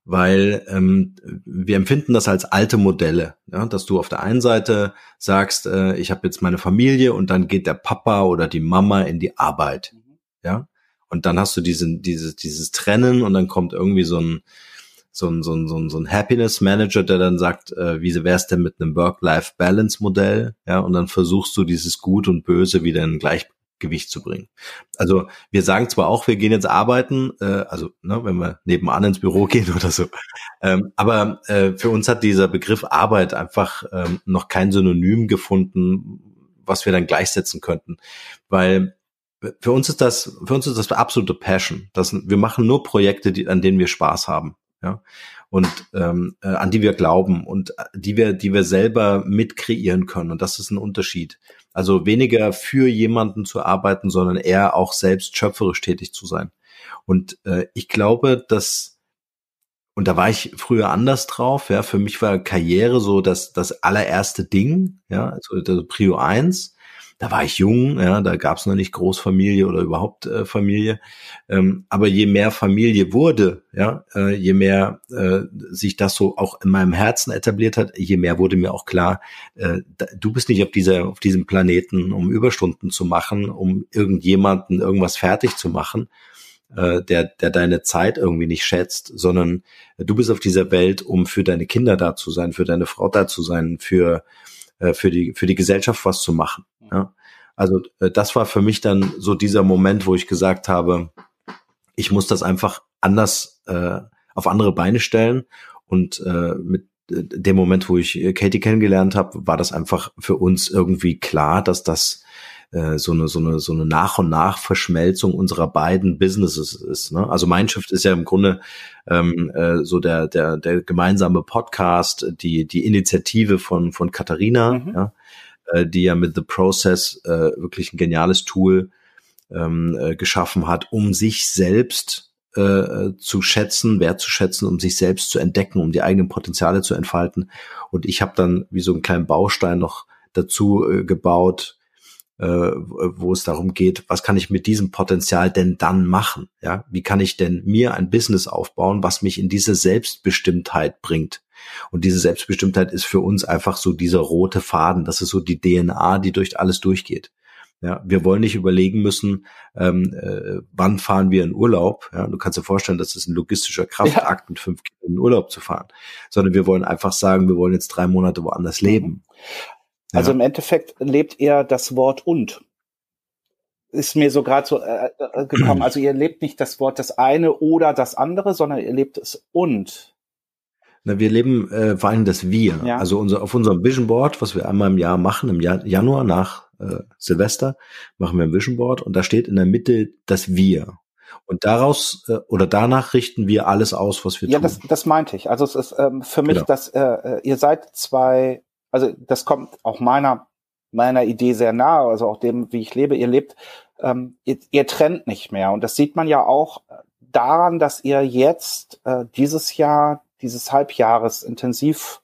weil ähm, wir empfinden das als alte Modelle, ja, dass du auf der einen Seite sagst, äh, ich habe jetzt meine Familie und dann geht der Papa oder die Mama in die Arbeit, mhm. ja, und dann hast du diesen dieses dieses Trennen und dann kommt irgendwie so ein so ein, so ein, so ein, so ein Happiness Manager, der dann sagt, äh, wie wär's denn mit einem Work-Life-Balance-Modell, ja, und dann versuchst du dieses Gut und Böse wieder in Gleich Gewicht zu bringen. Also wir sagen zwar auch, wir gehen jetzt arbeiten, äh, also ne, wenn wir nebenan ins Büro gehen oder so, ähm, aber äh, für uns hat dieser Begriff Arbeit einfach ähm, noch kein Synonym gefunden, was wir dann gleichsetzen könnten, weil für uns ist das für uns ist das absolute Passion. Das, wir machen nur Projekte, die, an denen wir Spaß haben, ja und ähm, äh, an die wir glauben und äh, die wir die wir selber mit kreieren können und das ist ein Unterschied. Also weniger für jemanden zu arbeiten, sondern eher auch selbst schöpferisch tätig zu sein. Und äh, ich glaube, dass, und da war ich früher anders drauf, ja, für mich war Karriere so das, das allererste Ding, ja, also Prio eins da war ich jung, ja, da gab es noch nicht Großfamilie oder überhaupt äh, Familie. Ähm, aber je mehr Familie wurde, ja, äh, je mehr äh, sich das so auch in meinem Herzen etabliert hat, je mehr wurde mir auch klar, äh, du bist nicht auf dieser, auf diesem Planeten, um Überstunden zu machen, um irgendjemanden irgendwas fertig zu machen, äh, der, der deine Zeit irgendwie nicht schätzt, sondern du bist auf dieser Welt, um für deine Kinder da zu sein, für deine Frau da zu sein, für äh, für die für die Gesellschaft was zu machen. Ja? Also äh, das war für mich dann so dieser Moment, wo ich gesagt habe, ich muss das einfach anders äh, auf andere Beine stellen und äh, mit äh, dem Moment, wo ich Katie kennengelernt habe, war das einfach für uns irgendwie klar, dass das äh, so eine so eine so eine nach und nach Verschmelzung unserer beiden Businesses ist. Ne? Also Mindshift ist ja im Grunde ähm, äh, so der der der gemeinsame Podcast, die die Initiative von von Katharina, mhm. ja, äh, die ja mit The Process äh, wirklich ein geniales Tool ähm, äh, geschaffen hat, um sich selbst äh, zu schätzen, wertzuschätzen, um sich selbst zu entdecken, um die eigenen Potenziale zu entfalten. Und ich habe dann wie so einen kleinen Baustein noch dazu äh, gebaut, äh, wo es darum geht, was kann ich mit diesem Potenzial denn dann machen? Ja, wie kann ich denn mir ein Business aufbauen, was mich in diese Selbstbestimmtheit bringt? Und diese Selbstbestimmtheit ist für uns einfach so dieser rote Faden. Das ist so die DNA, die durch alles durchgeht. Ja, wir wollen nicht überlegen müssen, ähm, äh, wann fahren wir in Urlaub. Ja, du kannst dir vorstellen, das ist ein logistischer Kraftakt, ja. mit fünf Kindern in Urlaub zu fahren. Sondern wir wollen einfach sagen, wir wollen jetzt drei Monate woanders leben. Also ja. im Endeffekt lebt er das Wort und. Ist mir so gerade so äh, äh gekommen. Also ihr lebt nicht das Wort das eine oder das andere, sondern ihr lebt es und. Na, wir leben äh, vor allem das Wir. Ja. Also unser, auf unserem Vision Board, was wir einmal im Jahr machen, im Jahr, Januar nach äh, Silvester, machen wir ein Vision Board und da steht in der Mitte das Wir. Und daraus äh, oder danach richten wir alles aus, was wir ja, tun. Ja, das, das meinte ich. Also es ist ähm, für mich, genau. dass äh, äh, ihr seid zwei also das kommt auch meiner meiner Idee sehr nahe, also auch dem, wie ich lebe. Ihr lebt, ähm, ihr, ihr trennt nicht mehr und das sieht man ja auch daran, dass ihr jetzt äh, dieses Jahr, dieses Halbjahres intensiv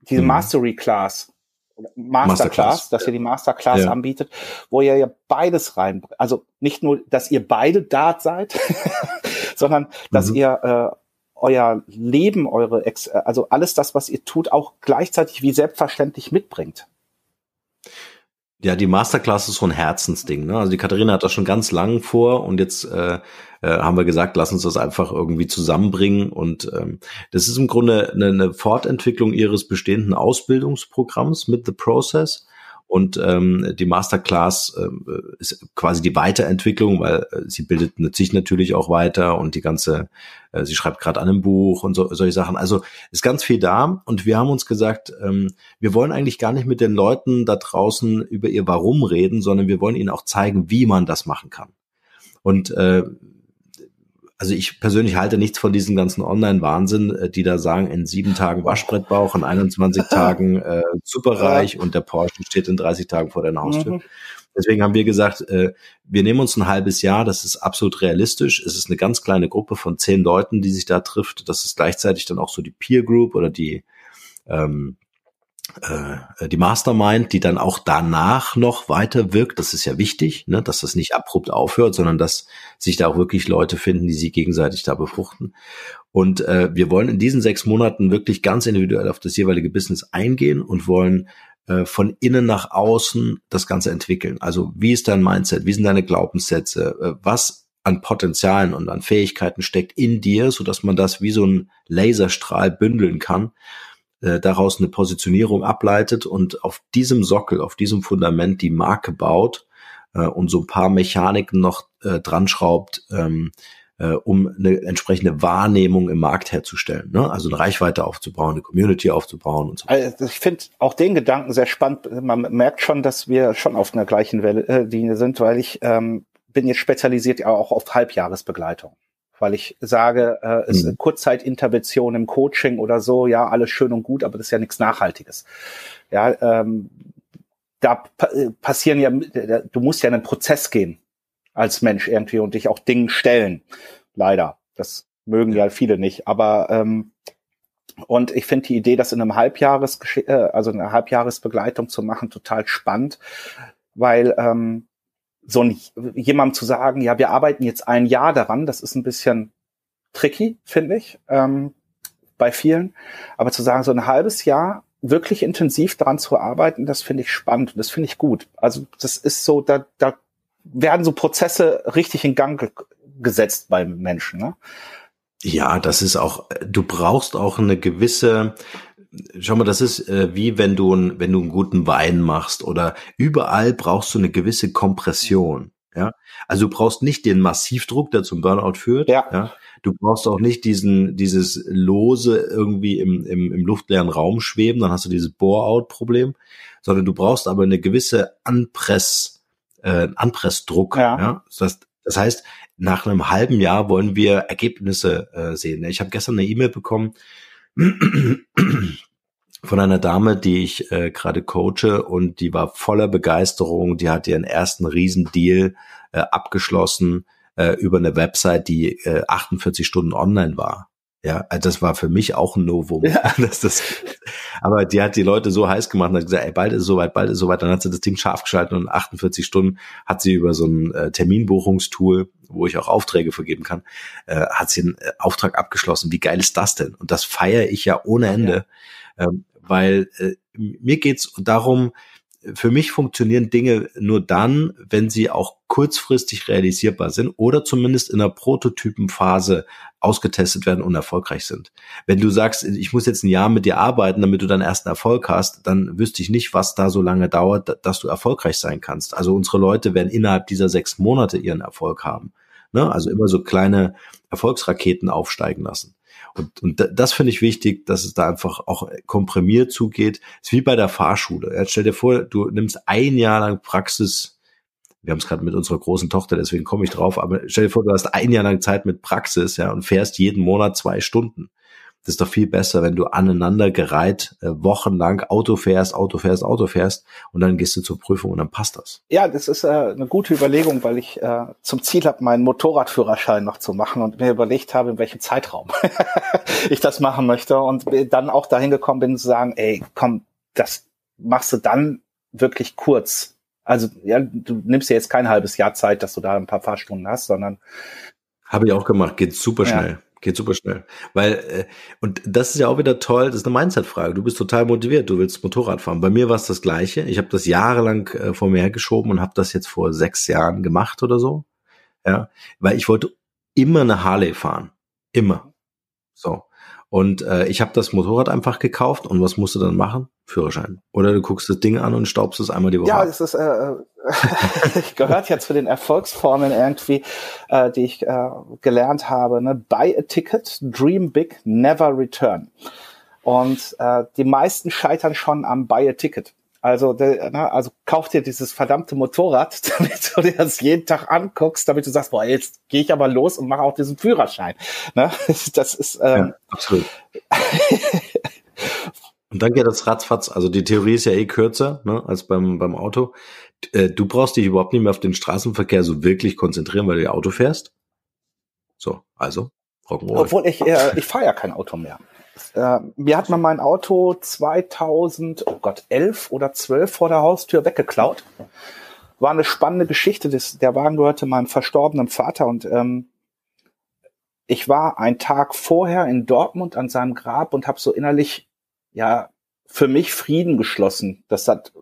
diese mhm. Mastery Class Masterclass, Masterclass, dass ihr die Masterclass ja. anbietet, wo ihr ja beides rein, also nicht nur, dass ihr beide Dart seid, sondern dass mhm. ihr äh, euer Leben, eure, Ex also alles das, was ihr tut, auch gleichzeitig wie selbstverständlich mitbringt. Ja, die Masterclass ist so ein Herzensding. Ne? Also die Katharina hat das schon ganz lang vor und jetzt äh, äh, haben wir gesagt, lass uns das einfach irgendwie zusammenbringen. Und ähm, das ist im Grunde eine, eine Fortentwicklung ihres bestehenden Ausbildungsprogramms mit The Process. Und ähm, die Masterclass äh, ist quasi die Weiterentwicklung, weil äh, sie bildet sich natürlich auch weiter und die ganze, äh, sie schreibt gerade an einem Buch und so, solche Sachen. Also ist ganz viel da und wir haben uns gesagt, ähm, wir wollen eigentlich gar nicht mit den Leuten da draußen über ihr Warum reden, sondern wir wollen ihnen auch zeigen, wie man das machen kann. Und äh, also ich persönlich halte nichts von diesen ganzen Online-Wahnsinn, äh, die da sagen, in sieben Tagen Waschbrettbauch, in 21 Tagen äh, superreich und der Porsche steht in 30 Tagen vor deiner Haustür. Mhm. Deswegen haben wir gesagt, äh, wir nehmen uns ein halbes Jahr, das ist absolut realistisch. Es ist eine ganz kleine Gruppe von zehn Leuten, die sich da trifft. Das ist gleichzeitig dann auch so die Peer Group oder die ähm, äh, die Mastermind, die dann auch danach noch weiter wirkt, das ist ja wichtig, ne, dass das nicht abrupt aufhört, sondern dass sich da auch wirklich Leute finden, die sich gegenseitig da befruchten. Und äh, wir wollen in diesen sechs Monaten wirklich ganz individuell auf das jeweilige Business eingehen und wollen äh, von innen nach außen das Ganze entwickeln. Also wie ist dein Mindset? Wie sind deine Glaubenssätze? Äh, was an Potenzialen und an Fähigkeiten steckt in dir, so dass man das wie so ein Laserstrahl bündeln kann äh, daraus eine Positionierung ableitet und auf diesem Sockel, auf diesem Fundament die Marke baut äh, und so ein paar Mechaniken noch äh, dran schraubt, ähm, äh, um eine entsprechende Wahrnehmung im Markt herzustellen. Ne? Also eine Reichweite aufzubauen, eine Community aufzubauen und so. Also ich finde auch den Gedanken sehr spannend. Man merkt schon, dass wir schon auf einer gleichen äh, Linie sind, weil ich ähm, bin jetzt spezialisiert ja auch auf Halbjahresbegleitung weil ich sage, äh, es mhm. Kurzzeitintervention im Coaching oder so, ja, alles schön und gut, aber das ist ja nichts Nachhaltiges. Ja, ähm, da äh, passieren ja, du musst ja einen Prozess gehen als Mensch irgendwie und dich auch Dingen stellen. Leider. Das mögen ja viele nicht. Aber ähm, und ich finde die Idee, das in einem Halbjahres, äh, also eine Halbjahresbegleitung zu machen, total spannend, weil ähm, so ein, jemandem zu sagen, ja, wir arbeiten jetzt ein Jahr daran, das ist ein bisschen tricky, finde ich, ähm, bei vielen. Aber zu sagen, so ein halbes Jahr wirklich intensiv daran zu arbeiten, das finde ich spannend und das finde ich gut. Also das ist so, da, da werden so Prozesse richtig in Gang ge gesetzt beim Menschen. Ne? Ja, das ist auch, du brauchst auch eine gewisse, schau mal, das ist äh, wie wenn du, ein, wenn du einen guten Wein machst oder überall brauchst du eine gewisse Kompression. Ja, also du brauchst nicht den Massivdruck, der zum Burnout führt. Ja. ja? Du brauchst auch nicht diesen, dieses lose irgendwie im, im, im luftleeren Raum schweben, dann hast du dieses Bore-out-Problem, sondern du brauchst aber eine gewisse Anpress, äh, Anpressdruck. Ja. ja? Das, das heißt, nach einem halben Jahr wollen wir Ergebnisse äh, sehen. Ich habe gestern eine E-Mail bekommen, von einer Dame, die ich äh, gerade coache und die war voller Begeisterung. Die hat ihren ersten Riesendeal äh, abgeschlossen äh, über eine Website, die äh, 48 Stunden online war. Ja, also das war für mich auch ein Novum. Ja. Das, das, aber die hat die Leute so heiß gemacht und hat gesagt, ey, bald ist es soweit, bald ist es soweit. Dann hat sie das Ding scharf geschaltet und 48 Stunden hat sie über so ein äh, Terminbuchungstool, wo ich auch Aufträge vergeben kann, äh, hat sie einen äh, Auftrag abgeschlossen. Wie geil ist das denn? Und das feiere ich ja ohne Ende, ja. Ähm, weil äh, mir geht's darum, für mich funktionieren Dinge nur dann, wenn sie auch kurzfristig realisierbar sind oder zumindest in der Prototypenphase ausgetestet werden und erfolgreich sind. Wenn du sagst, ich muss jetzt ein Jahr mit dir arbeiten, damit du dann ersten Erfolg hast, dann wüsste ich nicht, was da so lange dauert, dass du erfolgreich sein kannst. Also unsere Leute werden innerhalb dieser sechs Monate ihren Erfolg haben. Ne? Also immer so kleine Erfolgsraketen aufsteigen lassen. Und, und das finde ich wichtig, dass es da einfach auch komprimiert zugeht. Es ist wie bei der Fahrschule. Jetzt stell dir vor, du nimmst ein Jahr lang Praxis. Wir haben es gerade mit unserer großen Tochter, deswegen komme ich drauf. Aber stell dir vor, du hast ein Jahr lang Zeit mit Praxis, ja, und fährst jeden Monat zwei Stunden. Das ist doch viel besser, wenn du aneinander gereiht äh, wochenlang Auto fährst, Auto fährst, Auto fährst und dann gehst du zur Prüfung und dann passt das. Ja, das ist äh, eine gute Überlegung, weil ich äh, zum Ziel habe, meinen Motorradführerschein noch zu machen und mir überlegt habe, in welchem Zeitraum ich das machen möchte und dann auch dahin gekommen bin zu sagen, ey, komm, das machst du dann wirklich kurz. Also ja, du nimmst dir jetzt kein halbes Jahr Zeit, dass du da ein paar Fahrstunden hast, sondern habe ich auch gemacht, geht super schnell. Ja Geht super schnell. Weil, äh, und das ist ja auch wieder toll, das ist eine Mindset-Frage. Du bist total motiviert, du willst Motorrad fahren. Bei mir war es das Gleiche. Ich habe das jahrelang äh, vor mir hergeschoben und habe das jetzt vor sechs Jahren gemacht oder so. Ja, weil ich wollte immer eine Harley fahren. Immer. So. Und äh, ich habe das Motorrad einfach gekauft und was musst du dann machen? Führerschein. Oder du guckst das Ding an und staubst es einmal die Woche. Ja, es ist äh, äh gehört ja zu den Erfolgsformeln irgendwie, äh, die ich äh, gelernt habe. Ne? Buy a ticket, dream big, never return. Und äh, die meisten scheitern schon am Buy a ticket. Also, na, also kauf dir dieses verdammte Motorrad, damit du dir das jeden Tag anguckst, damit du sagst, boah, jetzt gehe ich aber los und mache auch diesen Führerschein. Ne? Das ist ähm, ja, absolut. und dann geht das ratzfatz. Also die Theorie ist ja eh kürzer ne, als beim beim Auto. Äh, du brauchst dich überhaupt nicht mehr auf den Straßenverkehr so wirklich konzentrieren, weil du ja Auto fährst. So, also Rock'n'Roll. Obwohl ich äh, ich fahre ja kein Auto mehr. Äh, mir hat man mein Auto 2000, oh Gott, 11 oder 12 vor der Haustür weggeklaut. War eine spannende Geschichte. Das, der Wagen gehörte meinem verstorbenen Vater und ähm, ich war einen Tag vorher in Dortmund an seinem Grab und habe so innerlich ja für mich Frieden geschlossen. Das hat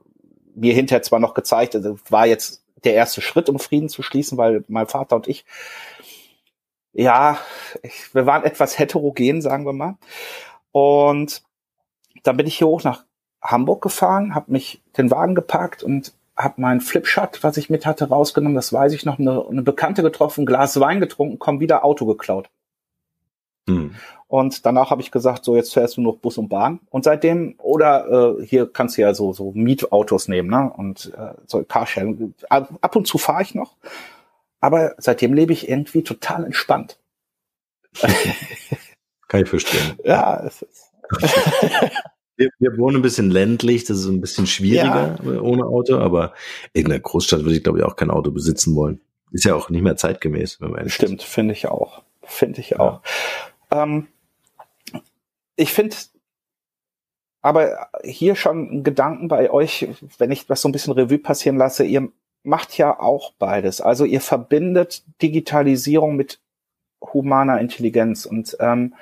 mir hinterher zwar noch gezeigt, also war jetzt der erste Schritt, um Frieden zu schließen, weil mein Vater und ich ja, ich, wir waren etwas heterogen, sagen wir mal. Und dann bin ich hier hoch nach Hamburg gefahren, habe mich den Wagen geparkt und habe meinen Flipshot, was ich mit hatte, rausgenommen. Das weiß ich noch. Eine, eine Bekannte getroffen, Glas Wein getrunken, komm wieder Auto geklaut. Hm. Und danach habe ich gesagt, so jetzt fährst du noch Bus und Bahn. Und seitdem, oder äh, hier kannst du ja so so Mietautos nehmen, ne? Und äh, so Carsharing. Ab und zu fahre ich noch. Aber seitdem lebe ich irgendwie total entspannt. Kann ich verstehen. Ja, es ist. wir, wir wohnen ein bisschen ländlich, das ist ein bisschen schwieriger ja. ohne Auto, aber in der Großstadt würde ich, glaube ich, auch kein Auto besitzen wollen. Ist ja auch nicht mehr zeitgemäß, Stimmt, finde ich auch. Finde ich auch. Ja. Ähm, ich finde aber hier schon ein Gedanken bei euch, wenn ich das so ein bisschen Revue passieren lasse, ihr macht ja auch beides. Also ihr verbindet Digitalisierung mit humaner Intelligenz und ähm,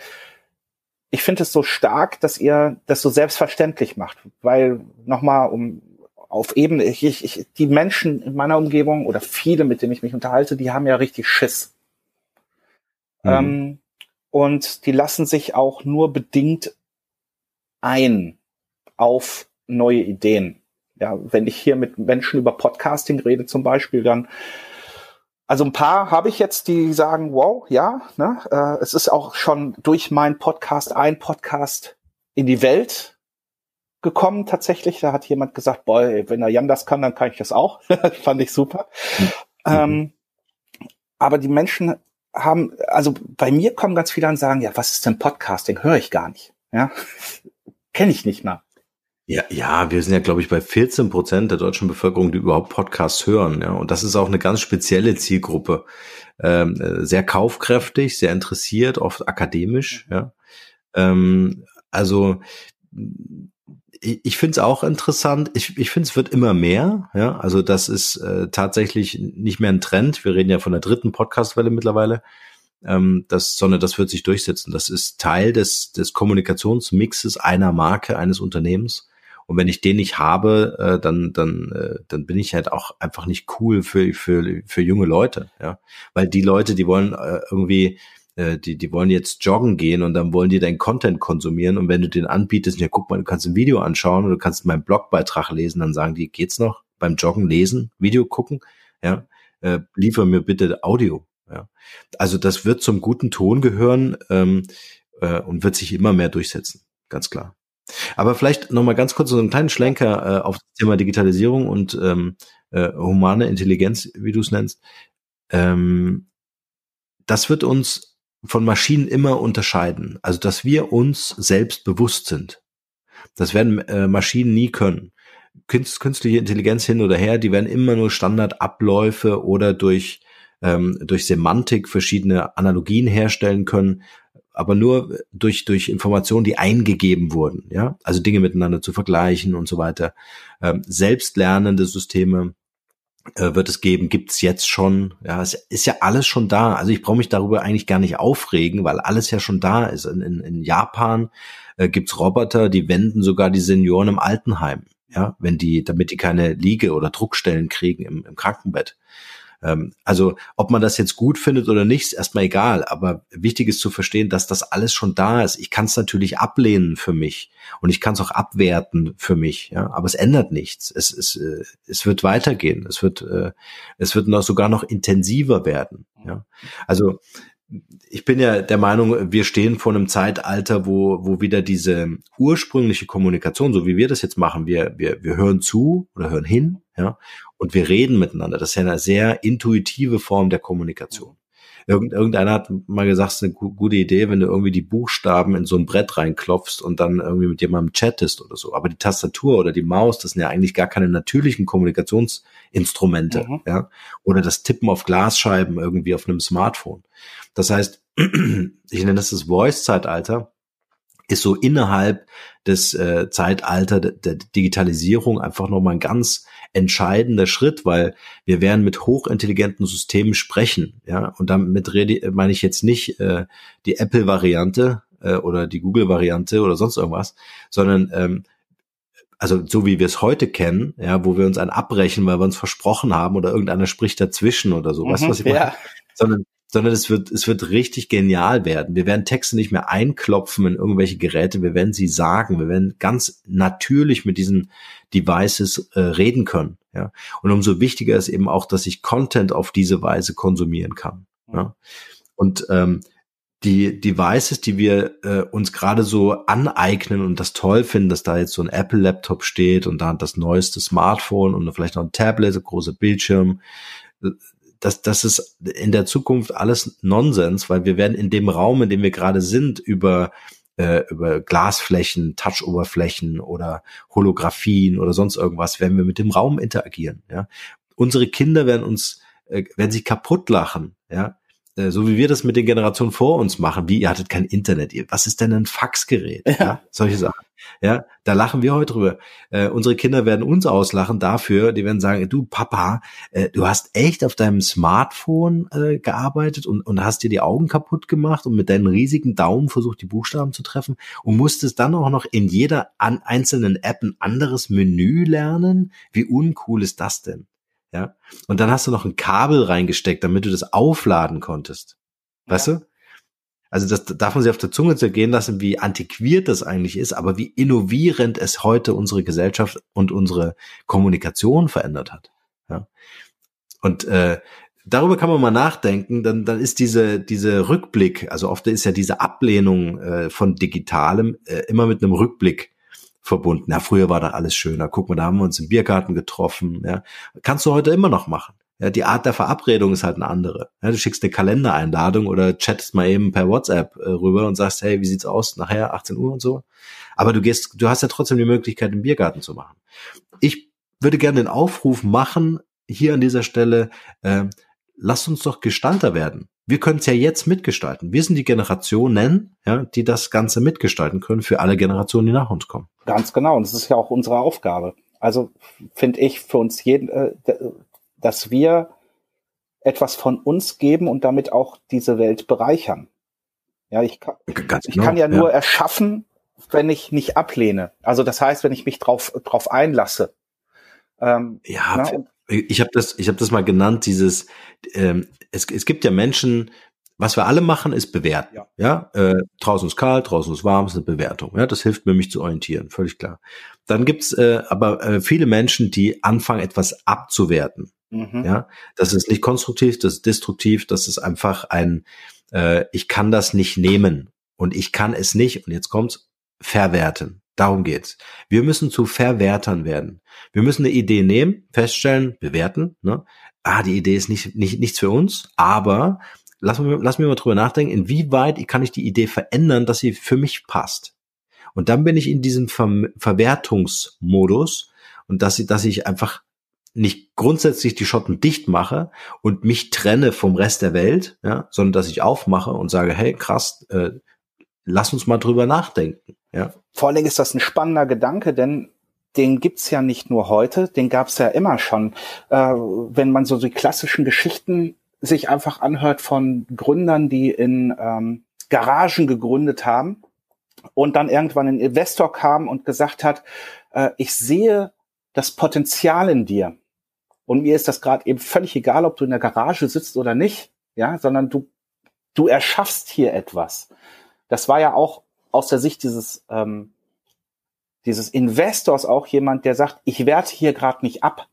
ich finde es so stark, dass ihr das so selbstverständlich macht, weil nochmal um auf Ebene, ich, ich, die Menschen in meiner Umgebung oder viele, mit denen ich mich unterhalte, die haben ja richtig Schiss. Mhm. Ähm, und die lassen sich auch nur bedingt ein auf neue Ideen ja, wenn ich hier mit Menschen über Podcasting rede zum Beispiel, dann also ein paar habe ich jetzt, die sagen, wow, ja, ne, äh, es ist auch schon durch meinen Podcast ein Podcast in die Welt gekommen tatsächlich. Da hat jemand gesagt, boah, wenn der Jan das kann, dann kann ich das auch. Fand ich super. Mhm. Ähm, aber die Menschen haben, also bei mir kommen ganz viele und sagen, ja, was ist denn Podcasting? Höre ich gar nicht. Ja, kenne ich nicht mal. Ja, ja, wir sind ja, glaube ich, bei 14 Prozent der deutschen Bevölkerung, die überhaupt Podcasts hören. Ja, und das ist auch eine ganz spezielle Zielgruppe. Ähm, äh, sehr kaufkräftig, sehr interessiert, oft akademisch. Mhm. Ja, ähm, also ich, ich finde es auch interessant. Ich, ich finde es wird immer mehr. Ja, also das ist äh, tatsächlich nicht mehr ein Trend. Wir reden ja von der dritten Podcastwelle mittlerweile. Ähm, das, sondern das wird sich durchsetzen. Das ist Teil des, des Kommunikationsmixes einer Marke, eines Unternehmens. Und wenn ich den nicht habe, äh, dann, dann, äh, dann bin ich halt auch einfach nicht cool für, für, für junge Leute, ja. Weil die Leute, die wollen äh, irgendwie, äh, die, die wollen jetzt joggen gehen und dann wollen die deinen Content konsumieren. Und wenn du den anbietest, ja, guck mal, du kannst ein Video anschauen oder du kannst meinen Blogbeitrag lesen, dann sagen die, geht's noch? Beim Joggen lesen, Video gucken, ja, äh, liefer mir bitte Audio. Ja. Also das wird zum guten Ton gehören ähm, äh, und wird sich immer mehr durchsetzen, ganz klar. Aber vielleicht noch mal ganz kurz so einen kleinen Schlenker äh, auf das Thema Digitalisierung und ähm, äh, humane Intelligenz, wie du es nennst. Ähm, das wird uns von Maschinen immer unterscheiden. Also, dass wir uns selbst bewusst sind. Das werden äh, Maschinen nie können. Künstliche Intelligenz hin oder her, die werden immer nur Standardabläufe oder durch ähm, durch Semantik verschiedene Analogien herstellen können aber nur durch, durch Informationen, die eingegeben wurden, ja, also Dinge miteinander zu vergleichen und so weiter. Ähm, selbstlernende Systeme äh, wird es geben, gibt's jetzt schon. Ja, es ist ja alles schon da. Also ich brauche mich darüber eigentlich gar nicht aufregen, weil alles ja schon da ist. In, in, in Japan äh, gibt's Roboter, die wenden sogar die Senioren im Altenheim. Ja, wenn die, damit die keine Liege- oder Druckstellen kriegen im, im Krankenbett. Ähm, also ob man das jetzt gut findet oder nicht, ist erstmal egal. Aber wichtig ist zu verstehen, dass das alles schon da ist. Ich kann es natürlich ablehnen für mich und ich kann es auch abwerten für mich. Ja, aber es ändert nichts. Es, es, äh, es wird weitergehen. Es wird, äh, es wird noch sogar noch intensiver werden. Ja, also ich bin ja der Meinung, wir stehen vor einem Zeitalter, wo, wo wieder diese ursprüngliche Kommunikation, so wie wir das jetzt machen, wir, wir, wir hören zu oder hören hin, ja, und wir reden miteinander. Das ist ja eine sehr intuitive Form der Kommunikation. Irgend, irgendeiner hat mal gesagt, es ist eine gute Idee, wenn du irgendwie die Buchstaben in so ein Brett reinklopfst und dann irgendwie mit jemandem chattest oder so. Aber die Tastatur oder die Maus, das sind ja eigentlich gar keine natürlichen Kommunikationsinstrumente, mhm. ja. Oder das Tippen auf Glasscheiben irgendwie auf einem Smartphone. Das heißt, ich nenne das das Voice-Zeitalter ist so innerhalb des äh, Zeitalter der, der Digitalisierung einfach nochmal ein ganz entscheidender Schritt, weil wir werden mit hochintelligenten Systemen sprechen. Ja, und damit rede, meine ich jetzt nicht äh, die Apple-Variante äh, oder die Google-Variante oder sonst irgendwas, sondern ähm, also so wie wir es heute kennen, ja, wo wir uns ein abbrechen, weil wir uns versprochen haben oder irgendeiner spricht dazwischen oder so, mhm, weißt du, was ich meine? Ja. Sondern sondern es wird, es wird richtig genial werden. Wir werden Texte nicht mehr einklopfen in irgendwelche Geräte, wir werden sie sagen, wir werden ganz natürlich mit diesen Devices äh, reden können. Ja? Und umso wichtiger ist eben auch, dass ich Content auf diese Weise konsumieren kann. Ja? Und ähm, die Devices, die wir äh, uns gerade so aneignen und das toll finden, dass da jetzt so ein Apple-Laptop steht und da das neueste Smartphone und vielleicht noch ein Tablet, ein großer Bildschirm, das, das ist in der Zukunft alles Nonsens, weil wir werden in dem Raum, in dem wir gerade sind, über äh, über Glasflächen, Touchoberflächen oder Holographien oder sonst irgendwas, werden wir mit dem Raum interagieren. Ja, unsere Kinder werden uns, äh, werden sich kaputt lachen. Ja, äh, so wie wir das mit den Generationen vor uns machen. Wie ihr hattet kein Internet, ihr, was ist denn ein Faxgerät? Ja. ja solche Sachen. Ja, da lachen wir heute drüber. Äh, unsere Kinder werden uns auslachen dafür. Die werden sagen, du Papa, äh, du hast echt auf deinem Smartphone äh, gearbeitet und, und hast dir die Augen kaputt gemacht und mit deinen riesigen Daumen versucht, die Buchstaben zu treffen und musstest dann auch noch in jeder an einzelnen App ein anderes Menü lernen. Wie uncool ist das denn? Ja. Und dann hast du noch ein Kabel reingesteckt, damit du das aufladen konntest. Weißt ja. du? Also das darf man sich auf der Zunge zergehen lassen, wie antiquiert das eigentlich ist, aber wie innovierend es heute unsere Gesellschaft und unsere Kommunikation verändert hat. Ja. Und äh, darüber kann man mal nachdenken, dann, dann ist diese, diese Rückblick, also oft ist ja diese Ablehnung äh, von Digitalem äh, immer mit einem Rückblick verbunden. Ja, früher war da alles schöner. Guck mal, da haben wir uns im Biergarten getroffen. Ja, kannst du heute immer noch machen. Ja, die Art der Verabredung ist halt eine andere. Ja, du schickst eine Kalendereinladung oder chattest mal eben per WhatsApp äh, rüber und sagst, hey, wie sieht's aus? Nachher 18 Uhr und so. Aber du gehst, du hast ja trotzdem die Möglichkeit, im Biergarten zu machen. Ich würde gerne den Aufruf machen, hier an dieser Stelle, äh, lasst uns doch Gestalter werden. Wir können es ja jetzt mitgestalten. Wir sind die Generationen, ja, die das Ganze mitgestalten können für alle Generationen, die nach uns kommen. Ganz genau. Und das ist ja auch unsere Aufgabe. Also finde ich für uns jeden, äh, dass wir etwas von uns geben und damit auch diese Welt bereichern. Ja, ich kann, Ganz ich genau, kann ja nur ja. erschaffen, wenn ich nicht ablehne. Also das heißt, wenn ich mich drauf, drauf einlasse. Ähm, ja, na, ich habe das, ich habe das mal genannt. Dieses, ähm, es, es gibt ja Menschen, was wir alle machen, ist bewerten. Ja, ja? Äh, draußen ist kalt, draußen ist warm, ist eine Bewertung. Ja, das hilft mir, mich zu orientieren, völlig klar. Dann gibt's äh, aber äh, viele Menschen, die anfangen, etwas abzuwerten. Mhm. Ja, das ist nicht konstruktiv, das ist destruktiv, das ist einfach ein, äh, ich kann das nicht nehmen und ich kann es nicht, und jetzt kommt's, verwerten. Darum geht's. Wir müssen zu Verwertern werden. Wir müssen eine Idee nehmen, feststellen, bewerten. Ne? Ah, die Idee ist nicht, nicht nichts für uns, aber lass lass mir mal drüber nachdenken, inwieweit kann ich die Idee verändern, dass sie für mich passt. Und dann bin ich in diesem Ver Verwertungsmodus und dass dass ich einfach nicht grundsätzlich die Schotten dicht mache und mich trenne vom Rest der Welt, ja, sondern dass ich aufmache und sage, hey, krass, äh, lass uns mal drüber nachdenken. Ja. Vor allen Dingen ist das ein spannender Gedanke, denn den gibt's ja nicht nur heute, den gab's ja immer schon. Äh, wenn man so die klassischen Geschichten sich einfach anhört von Gründern, die in ähm, Garagen gegründet haben und dann irgendwann ein Investor kam und gesagt hat, äh, ich sehe das Potenzial in dir. Und mir ist das gerade eben völlig egal, ob du in der Garage sitzt oder nicht, ja, sondern du, du erschaffst hier etwas. Das war ja auch aus der Sicht dieses, ähm, dieses Investors auch jemand, der sagt, ich werte hier gerade nicht ab.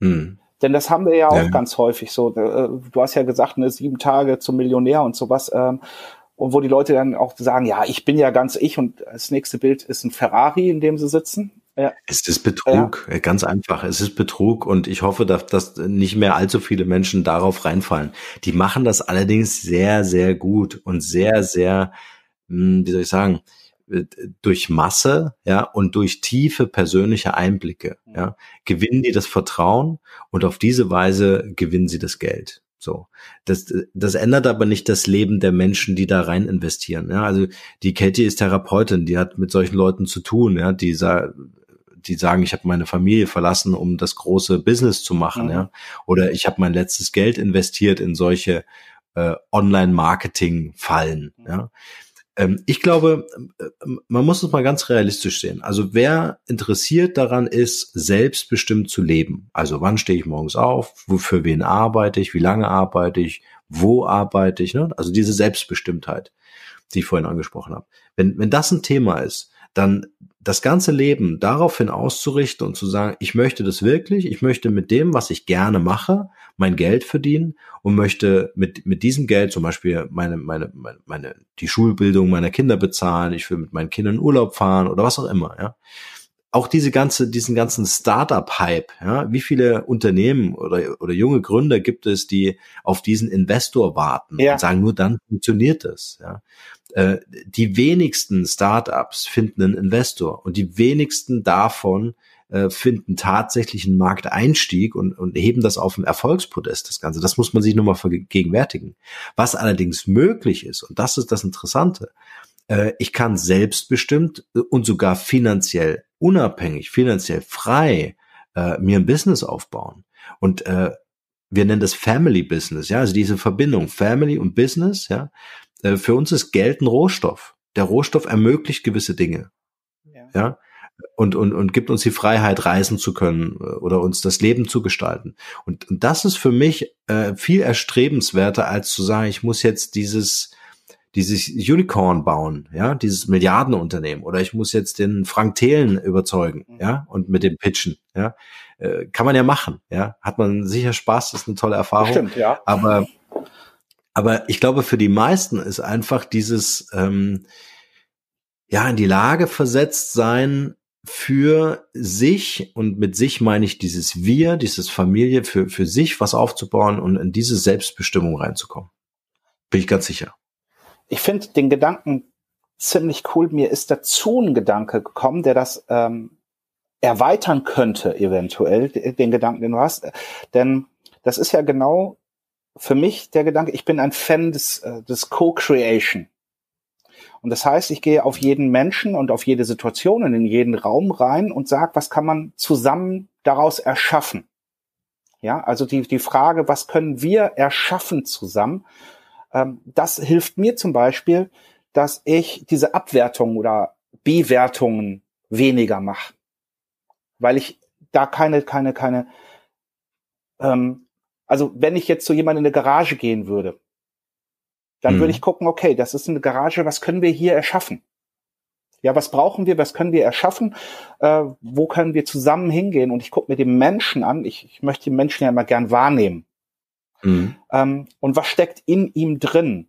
Hm. Denn das haben wir ja auch ja. ganz häufig so. Äh, du hast ja gesagt, ne, sieben Tage zum Millionär und sowas. Ähm, und wo die Leute dann auch sagen, ja, ich bin ja ganz ich und das nächste Bild ist ein Ferrari, in dem sie sitzen. Ja. Es ist Betrug, ja. ganz einfach. Es ist Betrug und ich hoffe, dass, dass nicht mehr allzu viele Menschen darauf reinfallen. Die machen das allerdings sehr, sehr gut und sehr, sehr, wie soll ich sagen, äh, durch Masse, ja, und durch tiefe persönliche Einblicke, ja, gewinnen die das Vertrauen und auf diese Weise gewinnen sie das Geld. So. Das, das ändert aber nicht das Leben der Menschen, die da rein investieren. Ja, also die Katie ist Therapeutin, die hat mit solchen Leuten zu tun, ja, die, die sagen, ich habe meine Familie verlassen, um das große Business zu machen, mhm. ja. Oder ich habe mein letztes Geld investiert in solche äh, Online-Marketing-Fallen, ja. Ähm, ich glaube, äh, man muss es mal ganz realistisch sehen. Also wer interessiert daran ist, selbstbestimmt zu leben. Also wann stehe ich morgens auf? Für wen arbeite ich? Wie lange arbeite ich? Wo arbeite ich? Ne? Also diese Selbstbestimmtheit, die ich vorhin angesprochen habe. Wenn, wenn das ein Thema ist, dann das ganze Leben daraufhin auszurichten und zu sagen, ich möchte das wirklich, ich möchte mit dem, was ich gerne mache, mein Geld verdienen und möchte mit, mit diesem Geld zum Beispiel meine, meine, meine, meine, die Schulbildung meiner Kinder bezahlen, ich will mit meinen Kindern Urlaub fahren oder was auch immer, ja. Auch diese ganze, diesen ganzen Startup-Hype, ja, wie viele Unternehmen oder, oder junge Gründer gibt es, die auf diesen Investor warten ja. und sagen, nur dann funktioniert das, ja. Äh, die wenigsten Startups finden einen Investor und die wenigsten davon äh, finden tatsächlich einen Markteinstieg und, und heben das auf dem Erfolgspodest, das Ganze. Das muss man sich nur mal vergegenwärtigen. Was allerdings möglich ist, und das ist das Interessante, äh, ich kann selbstbestimmt und sogar finanziell unabhängig, finanziell frei äh, mir ein Business aufbauen. Und äh, wir nennen das Family Business, ja, also diese Verbindung Family und Business, ja. Äh, für uns ist Geld ein Rohstoff. Der Rohstoff ermöglicht gewisse Dinge. Ja. ja? Und, und, und gibt uns die Freiheit, reisen zu können äh, oder uns das Leben zu gestalten. Und, und das ist für mich äh, viel erstrebenswerter, als zu sagen, ich muss jetzt dieses, dieses Unicorn bauen, ja, dieses Milliardenunternehmen, oder ich muss jetzt den Frank Thelen überzeugen, mhm. ja, und mit dem Pitchen, ja, äh, kann man ja machen, ja, hat man sicher Spaß, ist eine tolle Erfahrung, Stimmt, ja. aber aber ich glaube, für die meisten ist einfach dieses ähm, ja in die Lage versetzt sein, für sich und mit sich meine ich dieses Wir, dieses Familie, für, für sich was aufzubauen und in diese Selbstbestimmung reinzukommen. Bin ich ganz sicher. Ich finde den Gedanken ziemlich cool. Mir ist dazu ein Gedanke gekommen, der das ähm, erweitern könnte, eventuell, den Gedanken, den du hast. Denn das ist ja genau für mich der Gedanke, ich bin ein Fan des, äh, des Co-Creation. Und das heißt, ich gehe auf jeden Menschen und auf jede Situation und in jeden Raum rein und sage, was kann man zusammen daraus erschaffen? Ja, also die, die Frage, was können wir erschaffen zusammen? Ähm, das hilft mir zum Beispiel, dass ich diese Abwertungen oder Bewertungen weniger mache. Weil ich da keine, keine, keine ähm, also wenn ich jetzt zu jemandem in eine Garage gehen würde, dann hm. würde ich gucken, okay, das ist eine Garage, was können wir hier erschaffen? Ja, was brauchen wir, was können wir erschaffen? Äh, wo können wir zusammen hingehen? Und ich gucke mir den Menschen an. Ich, ich möchte den Menschen ja immer gern wahrnehmen. Mhm. Ähm, und was steckt in ihm drin?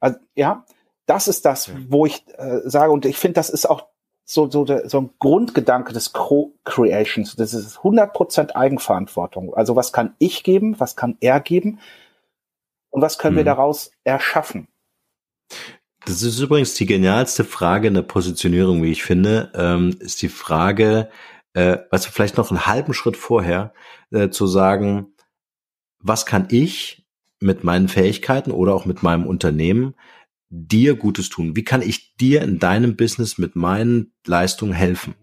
Also, ja, das ist das, wo ich äh, sage, und ich finde, das ist auch so, so, der, so ein Grundgedanke des Co-Creations. Das ist 100% Eigenverantwortung. Also was kann ich geben, was kann er geben und was können hm. wir mhm. daraus erschaffen? Das ist übrigens die genialste Frage in der Positionierung, wie ich finde, ähm, ist die Frage, äh, weißt du, vielleicht noch einen halben Schritt vorher, äh, zu sagen, was kann ich mit meinen Fähigkeiten oder auch mit meinem Unternehmen dir Gutes tun? Wie kann ich dir in deinem Business mit meinen Leistungen helfen?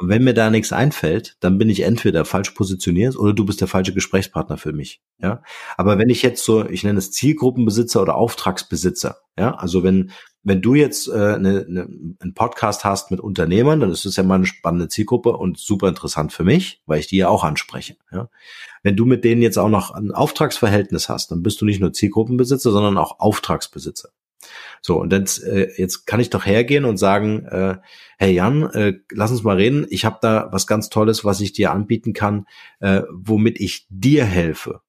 Und wenn mir da nichts einfällt, dann bin ich entweder falsch positioniert oder du bist der falsche Gesprächspartner für mich. Ja. Aber wenn ich jetzt so, ich nenne es Zielgruppenbesitzer oder Auftragsbesitzer, ja, also wenn, wenn du jetzt äh, ne, ne, einen Podcast hast mit Unternehmern, dann ist das ja mal eine spannende Zielgruppe und super interessant für mich, weil ich die ja auch anspreche. Ja. Wenn du mit denen jetzt auch noch ein Auftragsverhältnis hast, dann bist du nicht nur Zielgruppenbesitzer, sondern auch Auftragsbesitzer. So, und jetzt, äh, jetzt kann ich doch hergehen und sagen, äh, hey Jan, äh, lass uns mal reden. Ich habe da was ganz Tolles, was ich dir anbieten kann, äh, womit ich dir helfe.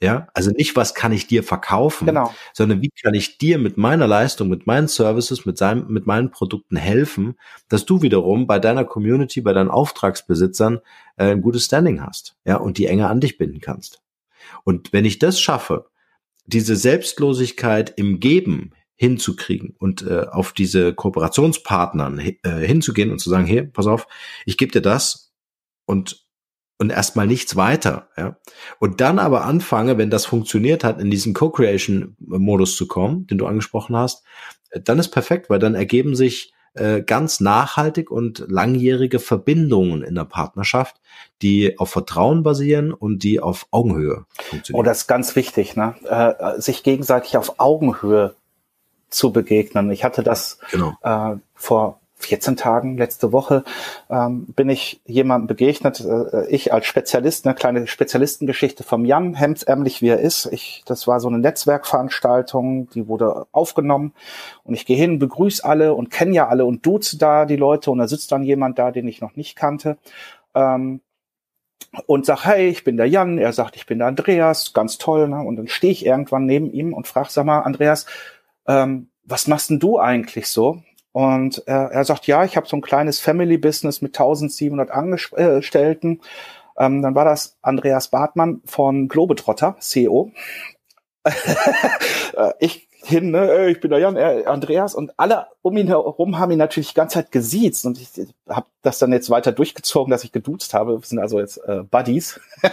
Ja, also nicht, was kann ich dir verkaufen, genau. sondern wie kann ich dir mit meiner Leistung, mit meinen Services, mit seinem, mit meinen Produkten helfen, dass du wiederum bei deiner Community, bei deinen Auftragsbesitzern äh, ein gutes Standing hast, ja, und die enger an dich binden kannst. Und wenn ich das schaffe, diese Selbstlosigkeit im Geben hinzukriegen und äh, auf diese Kooperationspartnern äh, hinzugehen und zu sagen, hey, pass auf, ich gebe dir das und und erstmal nichts weiter, ja. Und dann aber anfange, wenn das funktioniert hat, in diesen Co-Creation-Modus zu kommen, den du angesprochen hast, äh, dann ist perfekt, weil dann ergeben sich äh, ganz nachhaltig und langjährige Verbindungen in der Partnerschaft, die auf Vertrauen basieren und die auf Augenhöhe funktionieren. Oh, das ist ganz wichtig, ne? Äh, sich gegenseitig auf Augenhöhe zu begegnen. Ich hatte das genau. äh, vor 14 Tagen, letzte Woche, ähm, bin ich jemandem begegnet, äh, ich als Spezialist, eine kleine Spezialistengeschichte vom Jan, hemdsärmlich wie er ist. Ich, das war so eine Netzwerkveranstaltung, die wurde aufgenommen und ich gehe hin, begrüße alle und kenne ja alle und duze da die Leute und da sitzt dann jemand da, den ich noch nicht kannte. Ähm, und sag, hey, ich bin der Jan. Er sagt, ich bin der Andreas. Ganz toll. Ne? Und dann stehe ich irgendwann neben ihm und frage, sag mal, Andreas, ähm, was machst denn du eigentlich so? Und äh, er sagt, ja, ich habe so ein kleines Family-Business mit 1700 Angestellten. Ähm, dann war das Andreas Bartmann von Globetrotter, CEO. Äh, ich hin, ne, ich bin der Jan, er, Andreas und alle um ihn herum haben ihn natürlich die ganze Zeit gesiezt und ich habe das dann jetzt weiter durchgezogen, dass ich geduzt habe. Wir sind also jetzt äh, Buddies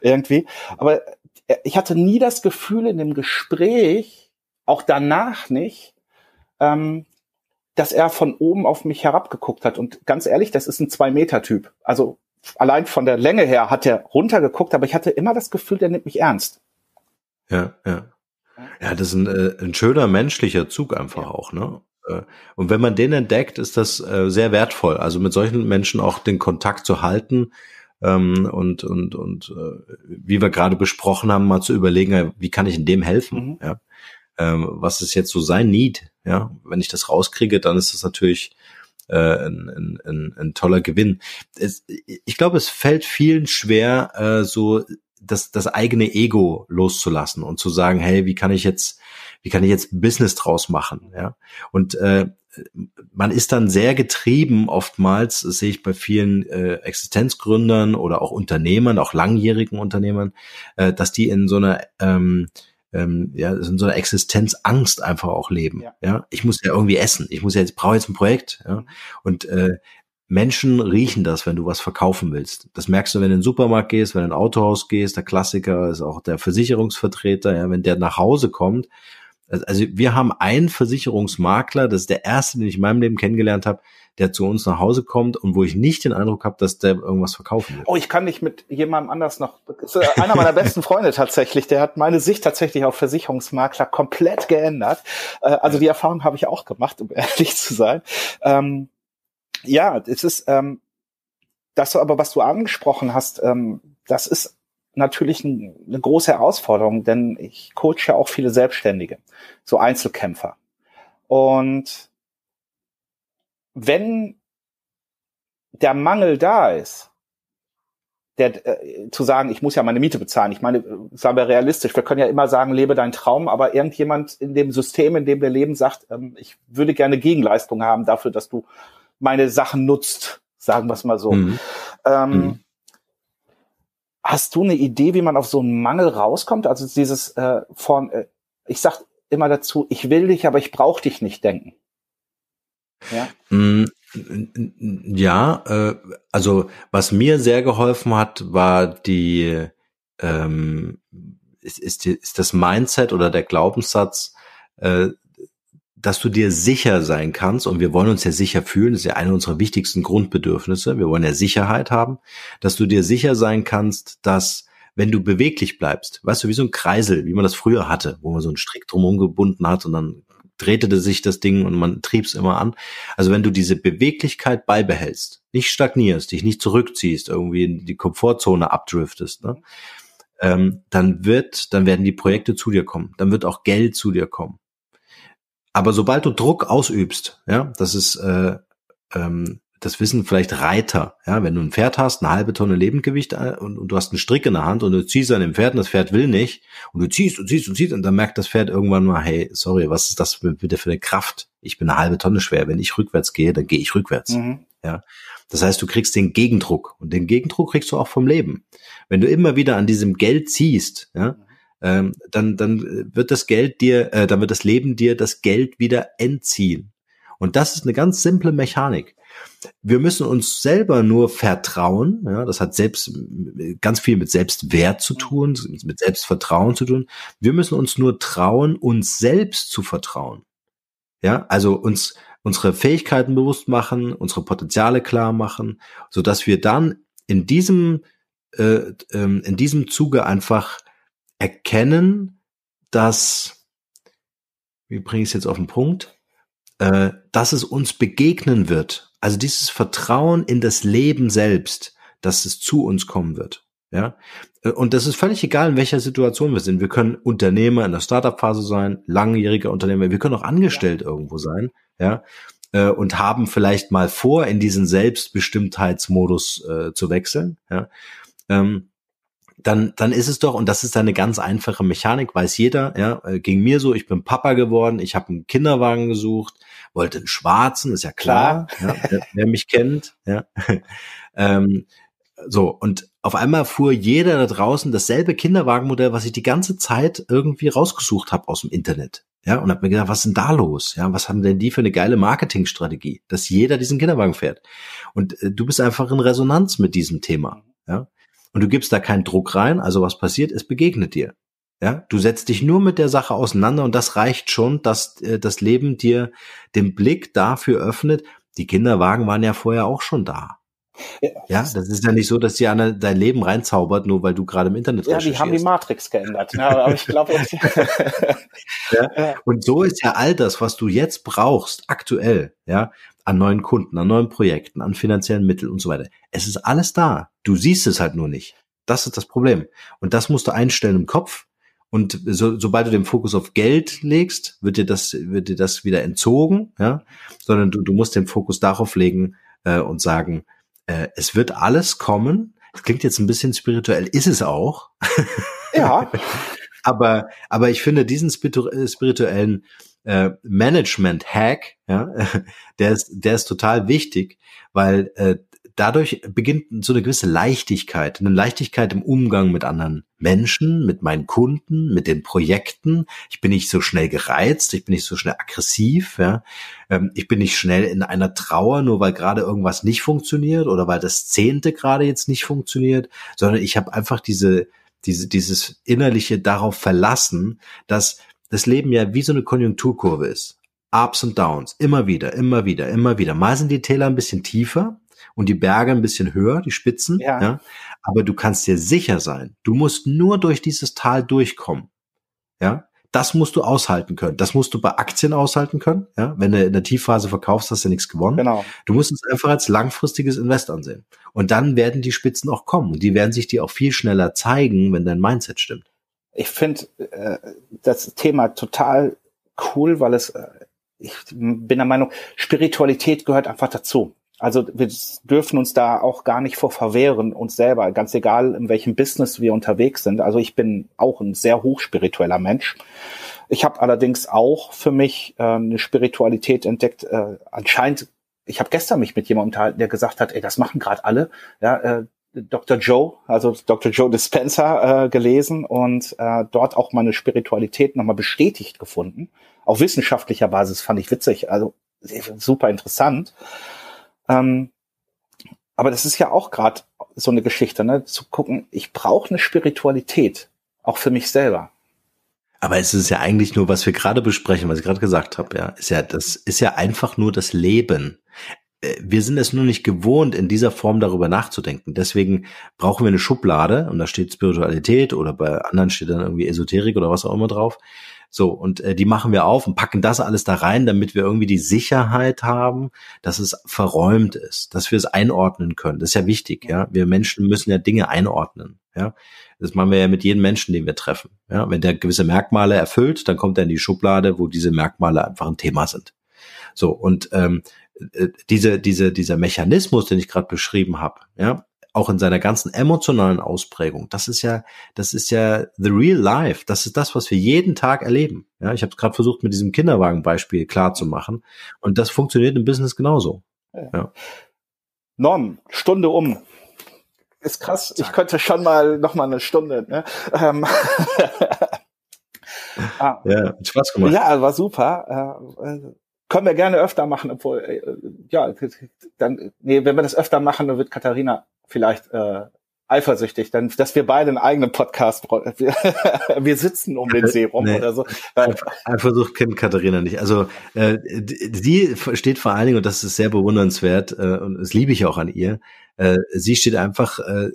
irgendwie. Aber äh, ich hatte nie das Gefühl in dem Gespräch, auch danach nicht, ähm, dass er von oben auf mich herabgeguckt hat. Und ganz ehrlich, das ist ein Zwei-Meter-Typ. Also allein von der Länge her hat er runtergeguckt, aber ich hatte immer das Gefühl, der nimmt mich ernst. Ja, ja. Ja, das ist ein, äh, ein schöner menschlicher Zug einfach ja. auch, ne? Äh, und wenn man den entdeckt, ist das äh, sehr wertvoll. Also mit solchen Menschen auch den Kontakt zu halten ähm, und und und wie wir gerade besprochen haben, mal zu überlegen, wie kann ich in dem helfen? Mhm. Ja, ähm, was ist jetzt so sein Need? Ja, wenn ich das rauskriege, dann ist das natürlich äh, ein, ein, ein, ein toller Gewinn. Es, ich glaube, es fällt vielen schwer, äh, so das, das eigene Ego loszulassen und zu sagen, hey, wie kann ich jetzt, wie kann ich jetzt Business draus machen? Ja, und äh, man ist dann sehr getrieben, oftmals, das sehe ich bei vielen äh, Existenzgründern oder auch Unternehmern, auch langjährigen Unternehmern, äh, dass die in so einer ähm, ähm, ja, in so einer Existenzangst einfach auch leben. Ja. ja, ich muss ja irgendwie essen. Ich muss ja jetzt brauche jetzt ein Projekt. Ja, und äh, Menschen riechen das, wenn du was verkaufen willst. Das merkst du, wenn du in den Supermarkt gehst, wenn du in ein Autohaus gehst. Der Klassiker ist auch der Versicherungsvertreter. Ja, wenn der nach Hause kommt. Also wir haben einen Versicherungsmakler, das ist der erste, den ich in meinem Leben kennengelernt habe, der zu uns nach Hause kommt und wo ich nicht den Eindruck habe, dass der irgendwas verkaufen will. Oh, ich kann nicht mit jemandem anders noch. einer meiner besten Freunde tatsächlich, der hat meine Sicht tatsächlich auf Versicherungsmakler komplett geändert. Äh, also die Erfahrung habe ich auch gemacht, um ehrlich zu sein. Ähm, ja, es ist ähm, das aber, was du angesprochen hast, ähm, das ist natürlich eine große Herausforderung, denn ich coache ja auch viele Selbstständige, so Einzelkämpfer. Und wenn der Mangel da ist, der, äh, zu sagen, ich muss ja meine Miete bezahlen. Ich meine, sagen wir realistisch, wir können ja immer sagen, lebe deinen Traum, aber irgendjemand in dem System, in dem wir leben, sagt, ähm, ich würde gerne Gegenleistung haben dafür, dass du meine Sachen nutzt, sagen wir es mal so. Mhm. Ähm, mhm. Hast du eine Idee, wie man auf so einen Mangel rauskommt? Also dieses äh, von, äh, ich sag immer dazu, ich will dich, aber ich brauche dich nicht denken. Ja. Mm, ja, äh, also was mir sehr geholfen hat, war die ähm, ist, ist, ist das Mindset oder der Glaubenssatz, äh, dass du dir sicher sein kannst, und wir wollen uns ja sicher fühlen, das ist ja eine unserer wichtigsten Grundbedürfnisse, wir wollen ja Sicherheit haben, dass du dir sicher sein kannst, dass wenn du beweglich bleibst, weißt du, wie so ein Kreisel, wie man das früher hatte, wo man so einen Strick drumherum gebunden hat und dann drehte sich das Ding und man trieb es immer an. Also wenn du diese Beweglichkeit beibehältst, nicht stagnierst, dich nicht zurückziehst, irgendwie in die Komfortzone abdriftest, ne, ähm, dann wird, dann werden die Projekte zu dir kommen, dann wird auch Geld zu dir kommen. Aber sobald du Druck ausübst, ja, das ist äh, ähm, das wissen vielleicht Reiter, ja, wenn du ein Pferd hast, eine halbe Tonne Lebendgewicht äh, und, und, du hast einen Strick in der Hand und du ziehst an dem Pferd und das Pferd will nicht und du ziehst und ziehst und ziehst und dann merkt das Pferd irgendwann mal, hey, sorry, was ist das bitte für eine Kraft? Ich bin eine halbe Tonne schwer. Wenn ich rückwärts gehe, dann gehe ich rückwärts. Mhm. Ja. Das heißt, du kriegst den Gegendruck und den Gegendruck kriegst du auch vom Leben. Wenn du immer wieder an diesem Geld ziehst, ja, ähm, dann, dann wird das Geld dir, äh, dann wird das Leben dir das Geld wieder entziehen. Und das ist eine ganz simple Mechanik. Wir müssen uns selber nur vertrauen. Ja, das hat selbst ganz viel mit Selbstwert zu tun, mit Selbstvertrauen zu tun. Wir müssen uns nur trauen, uns selbst zu vertrauen. Ja, also uns unsere Fähigkeiten bewusst machen, unsere Potenziale klar machen, so dass wir dann in diesem äh, ähm, in diesem Zuge einfach erkennen, dass wie bringe ich es jetzt auf den Punkt, äh, dass es uns begegnen wird also dieses Vertrauen in das Leben selbst, dass es zu uns kommen wird. Ja, und das ist völlig egal, in welcher Situation wir sind. Wir können Unternehmer in der Startup-Phase sein, langjähriger Unternehmer. Wir können auch angestellt ja. irgendwo sein, ja, äh, und haben vielleicht mal vor, in diesen Selbstbestimmtheitsmodus äh, zu wechseln, ja. Ähm, dann, dann ist es doch, und das ist eine ganz einfache Mechanik, weiß jeder, ja, äh, ging mir so, ich bin Papa geworden, ich habe einen Kinderwagen gesucht, wollte einen schwarzen, ist ja klar. Ja, wer, wer, mich kennt, ja. ähm, so, und auf einmal fuhr jeder da draußen dasselbe Kinderwagenmodell, was ich die ganze Zeit irgendwie rausgesucht habe aus dem Internet. Ja, und hab mir gedacht, was ist denn da los? Ja, was haben denn die für eine geile Marketingstrategie, dass jeder diesen Kinderwagen fährt? Und äh, du bist einfach in Resonanz mit diesem Thema. Ja, und du gibst da keinen Druck rein, also was passiert, es begegnet dir. Ja, du setzt dich nur mit der Sache auseinander und das reicht schon, dass äh, das Leben dir den Blick dafür öffnet. Die Kinderwagen waren ja vorher auch schon da. Ja, ja das ist ja nicht so, dass die an dein Leben reinzaubert, nur weil du gerade im Internet Ja, die haben die Matrix geändert. Ja, aber ich glaube, ja. Und so ist ja all das, was du jetzt brauchst, aktuell, ja, an neuen Kunden, an neuen Projekten, an finanziellen Mitteln und so weiter. Es ist alles da. Du siehst es halt nur nicht. Das ist das Problem. Und das musst du einstellen im Kopf. Und so, sobald du den Fokus auf Geld legst, wird dir das, wird dir das wieder entzogen, ja, sondern du, du musst den Fokus darauf legen äh, und sagen, äh, es wird alles kommen. Das klingt jetzt ein bisschen spirituell, ist es auch. Ja. aber, aber ich finde diesen spirituellen äh, Management-Hack, ja, der ist, der ist total wichtig, weil äh, dadurch beginnt so eine gewisse Leichtigkeit, eine Leichtigkeit im Umgang mit anderen Menschen, mit meinen Kunden, mit den Projekten. Ich bin nicht so schnell gereizt, ich bin nicht so schnell aggressiv, ja. Ähm, ich bin nicht schnell in einer Trauer, nur weil gerade irgendwas nicht funktioniert oder weil das Zehnte gerade jetzt nicht funktioniert, sondern ich habe einfach diese, diese, dieses innerliche darauf verlassen, dass das Leben ja wie so eine Konjunkturkurve ist. Ups und Downs, immer wieder, immer wieder, immer wieder. Mal sind die Täler ein bisschen tiefer und die Berge ein bisschen höher, die Spitzen, ja. ja. Aber du kannst dir sicher sein, du musst nur durch dieses Tal durchkommen. Ja. Das musst du aushalten können. Das musst du bei Aktien aushalten können. Ja, wenn du in der Tiefphase verkaufst, hast du nichts gewonnen. Genau. Du musst es einfach als langfristiges Invest ansehen. Und dann werden die Spitzen auch kommen. Und die werden sich dir auch viel schneller zeigen, wenn dein Mindset stimmt ich finde äh, das Thema total cool, weil es, äh, ich bin der Meinung, Spiritualität gehört einfach dazu. Also wir dürfen uns da auch gar nicht vor verwehren, uns selber, ganz egal, in welchem Business wir unterwegs sind. Also ich bin auch ein sehr hochspiritueller Mensch. Ich habe allerdings auch für mich äh, eine Spiritualität entdeckt. Äh, anscheinend, ich habe gestern mich mit jemandem unterhalten, der gesagt hat, ey, das machen gerade alle. Ja, äh, Dr. Joe, also Dr. Joe Dispenza äh, gelesen und äh, dort auch meine Spiritualität nochmal bestätigt gefunden. Auf wissenschaftlicher Basis fand ich witzig, also super interessant. Ähm, aber das ist ja auch gerade so eine Geschichte, ne? zu gucken, ich brauche eine Spiritualität, auch für mich selber. Aber es ist ja eigentlich nur, was wir gerade besprechen, was ich gerade gesagt habe, ja, ist ja, das ist ja einfach nur das Leben. Äh, wir sind es nur nicht gewohnt, in dieser Form darüber nachzudenken. Deswegen brauchen wir eine Schublade und da steht Spiritualität oder bei anderen steht dann irgendwie Esoterik oder was auch immer drauf. So, und äh, die machen wir auf und packen das alles da rein, damit wir irgendwie die Sicherheit haben, dass es verräumt ist, dass wir es einordnen können. Das ist ja wichtig, ja. Wir Menschen müssen ja Dinge einordnen, ja. Das machen wir ja mit jedem Menschen, den wir treffen. Ja, wenn der gewisse Merkmale erfüllt, dann kommt er in die Schublade, wo diese Merkmale einfach ein Thema sind. So und ähm, äh, diese, diese, dieser Mechanismus, den ich gerade beschrieben habe, ja, auch in seiner ganzen emotionalen Ausprägung, das ist ja, das ist ja the real life. Das ist das, was wir jeden Tag erleben. Ja, ich habe es gerade versucht, mit diesem Kinderwagenbeispiel klar zu machen. Und das funktioniert im Business genauso. Ja. ja. Norm, Stunde um. Ist krass. Ich könnte schon mal noch mal eine Stunde. Ne? Ähm. ah. Ja, hat Spaß gemacht. Ja, war super. Äh, können wir gerne öfter machen, obwohl, äh, ja, dann, nee, wenn wir das öfter machen, dann wird Katharina vielleicht äh, eifersüchtig, dann, dass wir beide einen eigenen Podcast, wir, wir sitzen um den See rum nee. oder so. Eifersucht kennt Katharina nicht. Also äh, sie steht vor allen Dingen, und das ist sehr bewundernswert, äh, und das liebe ich auch an ihr, äh, sie steht einfach äh,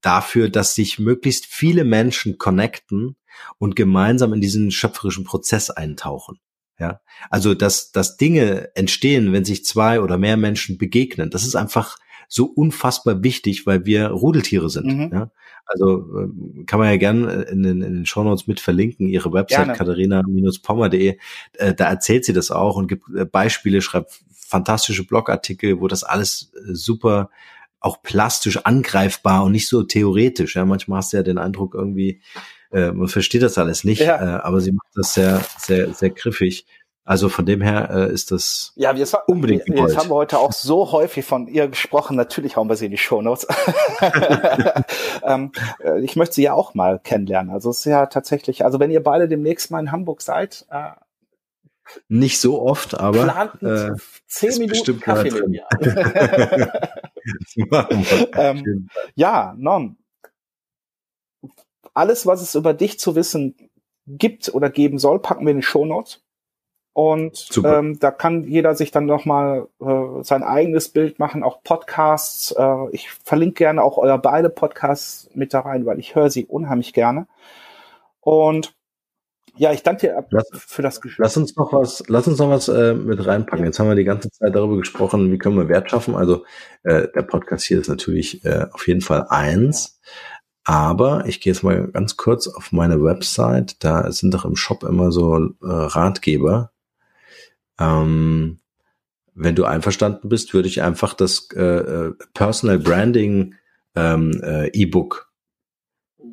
dafür, dass sich möglichst viele Menschen connecten und gemeinsam in diesen schöpferischen Prozess eintauchen. Ja, also dass, dass Dinge entstehen, wenn sich zwei oder mehr Menschen begegnen, das ist einfach so unfassbar wichtig, weil wir Rudeltiere sind. Mhm. Ja? Also äh, kann man ja gern äh, in den, in den Shownotes mit verlinken, ihre Website katharina-pommer.de. Äh, da erzählt sie das auch und gibt äh, Beispiele, schreibt fantastische Blogartikel, wo das alles äh, super auch plastisch angreifbar und nicht so theoretisch. Ja, manchmal hast du ja den Eindruck irgendwie, äh, man versteht das alles nicht, ja. äh, aber sie macht das sehr, sehr, sehr griffig. Also von dem her äh, ist das ja, wir, unbedingt wir, Jetzt haben wir heute auch so häufig von ihr gesprochen. Natürlich hauen wir sie in die Shownotes. ähm, äh, ich möchte sie ja auch mal kennenlernen. Also es ist ja tatsächlich, also wenn ihr beide demnächst mal in Hamburg seid, äh, nicht so oft, aber äh, zehn Minuten Kaffee mit ähm, ja, Non, alles, was es über dich zu wissen gibt oder geben soll, packen wir in die Show Notes. Und ähm, da kann jeder sich dann nochmal äh, sein eigenes Bild machen, auch Podcasts. Äh, ich verlinke gerne auch euer beide Podcasts mit da rein, weil ich höre sie unheimlich gerne. Und ja, ich danke dir lass, für das Gespräch. Lass uns noch was, lass uns noch was äh, mit reinpacken. Ja. Jetzt haben wir die ganze Zeit darüber gesprochen, wie können wir Wert schaffen. Also äh, der Podcast hier ist natürlich äh, auf jeden Fall eins. Ja. Aber ich gehe jetzt mal ganz kurz auf meine Website. Da sind doch im Shop immer so äh, Ratgeber. Ähm, wenn du einverstanden bist, würde ich einfach das äh, äh Personal Branding ähm, äh, E-Book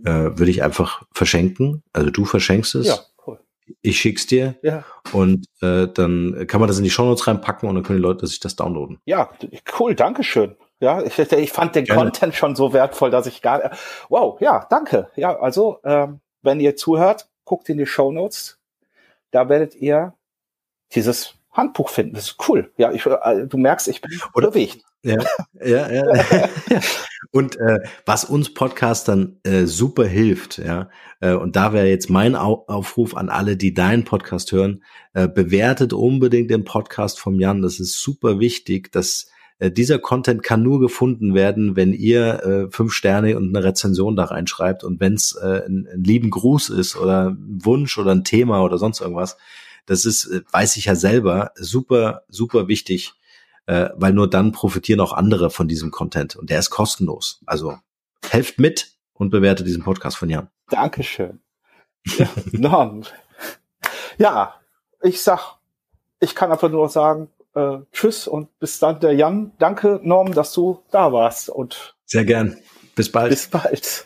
äh, würde ich einfach verschenken. Also du verschenkst es. Ja, cool. Ich schick's dir. Ja. Und äh, dann kann man das in die Shownotes reinpacken und dann können die Leute sich das downloaden. Ja, cool, Dankeschön. Ja, ich, ich fand den Gerne. Content schon so wertvoll, dass ich gar wow, ja, danke. Ja, also ähm, wenn ihr zuhört, guckt in die Show Notes. Da werdet ihr dieses Handbuch finden. Das ist cool. Ja, ich, äh, du merkst, ich bin Oder, bewegt. Ja, ja, ja. und äh, was uns Podcastern äh, super hilft, ja, äh, und da wäre jetzt mein Au Aufruf an alle, die deinen Podcast hören, äh, bewertet unbedingt den Podcast vom Jan. Das ist super wichtig, dass äh, dieser Content kann nur gefunden werden, wenn ihr äh, fünf Sterne und eine Rezension da reinschreibt und wenn es äh, ein, ein lieben Gruß ist oder ein Wunsch oder ein Thema oder sonst irgendwas. Das ist, äh, weiß ich ja selber, super, super wichtig, äh, weil nur dann profitieren auch andere von diesem Content und der ist kostenlos. Also helft mit und bewertet diesen Podcast von Jan. Dankeschön. Ja, ja ich sag, ich kann einfach nur sagen, äh, tschüss und bis dann der Jan. Danke, Norm, dass du da warst. Und Sehr gern. Bis bald. Bis bald.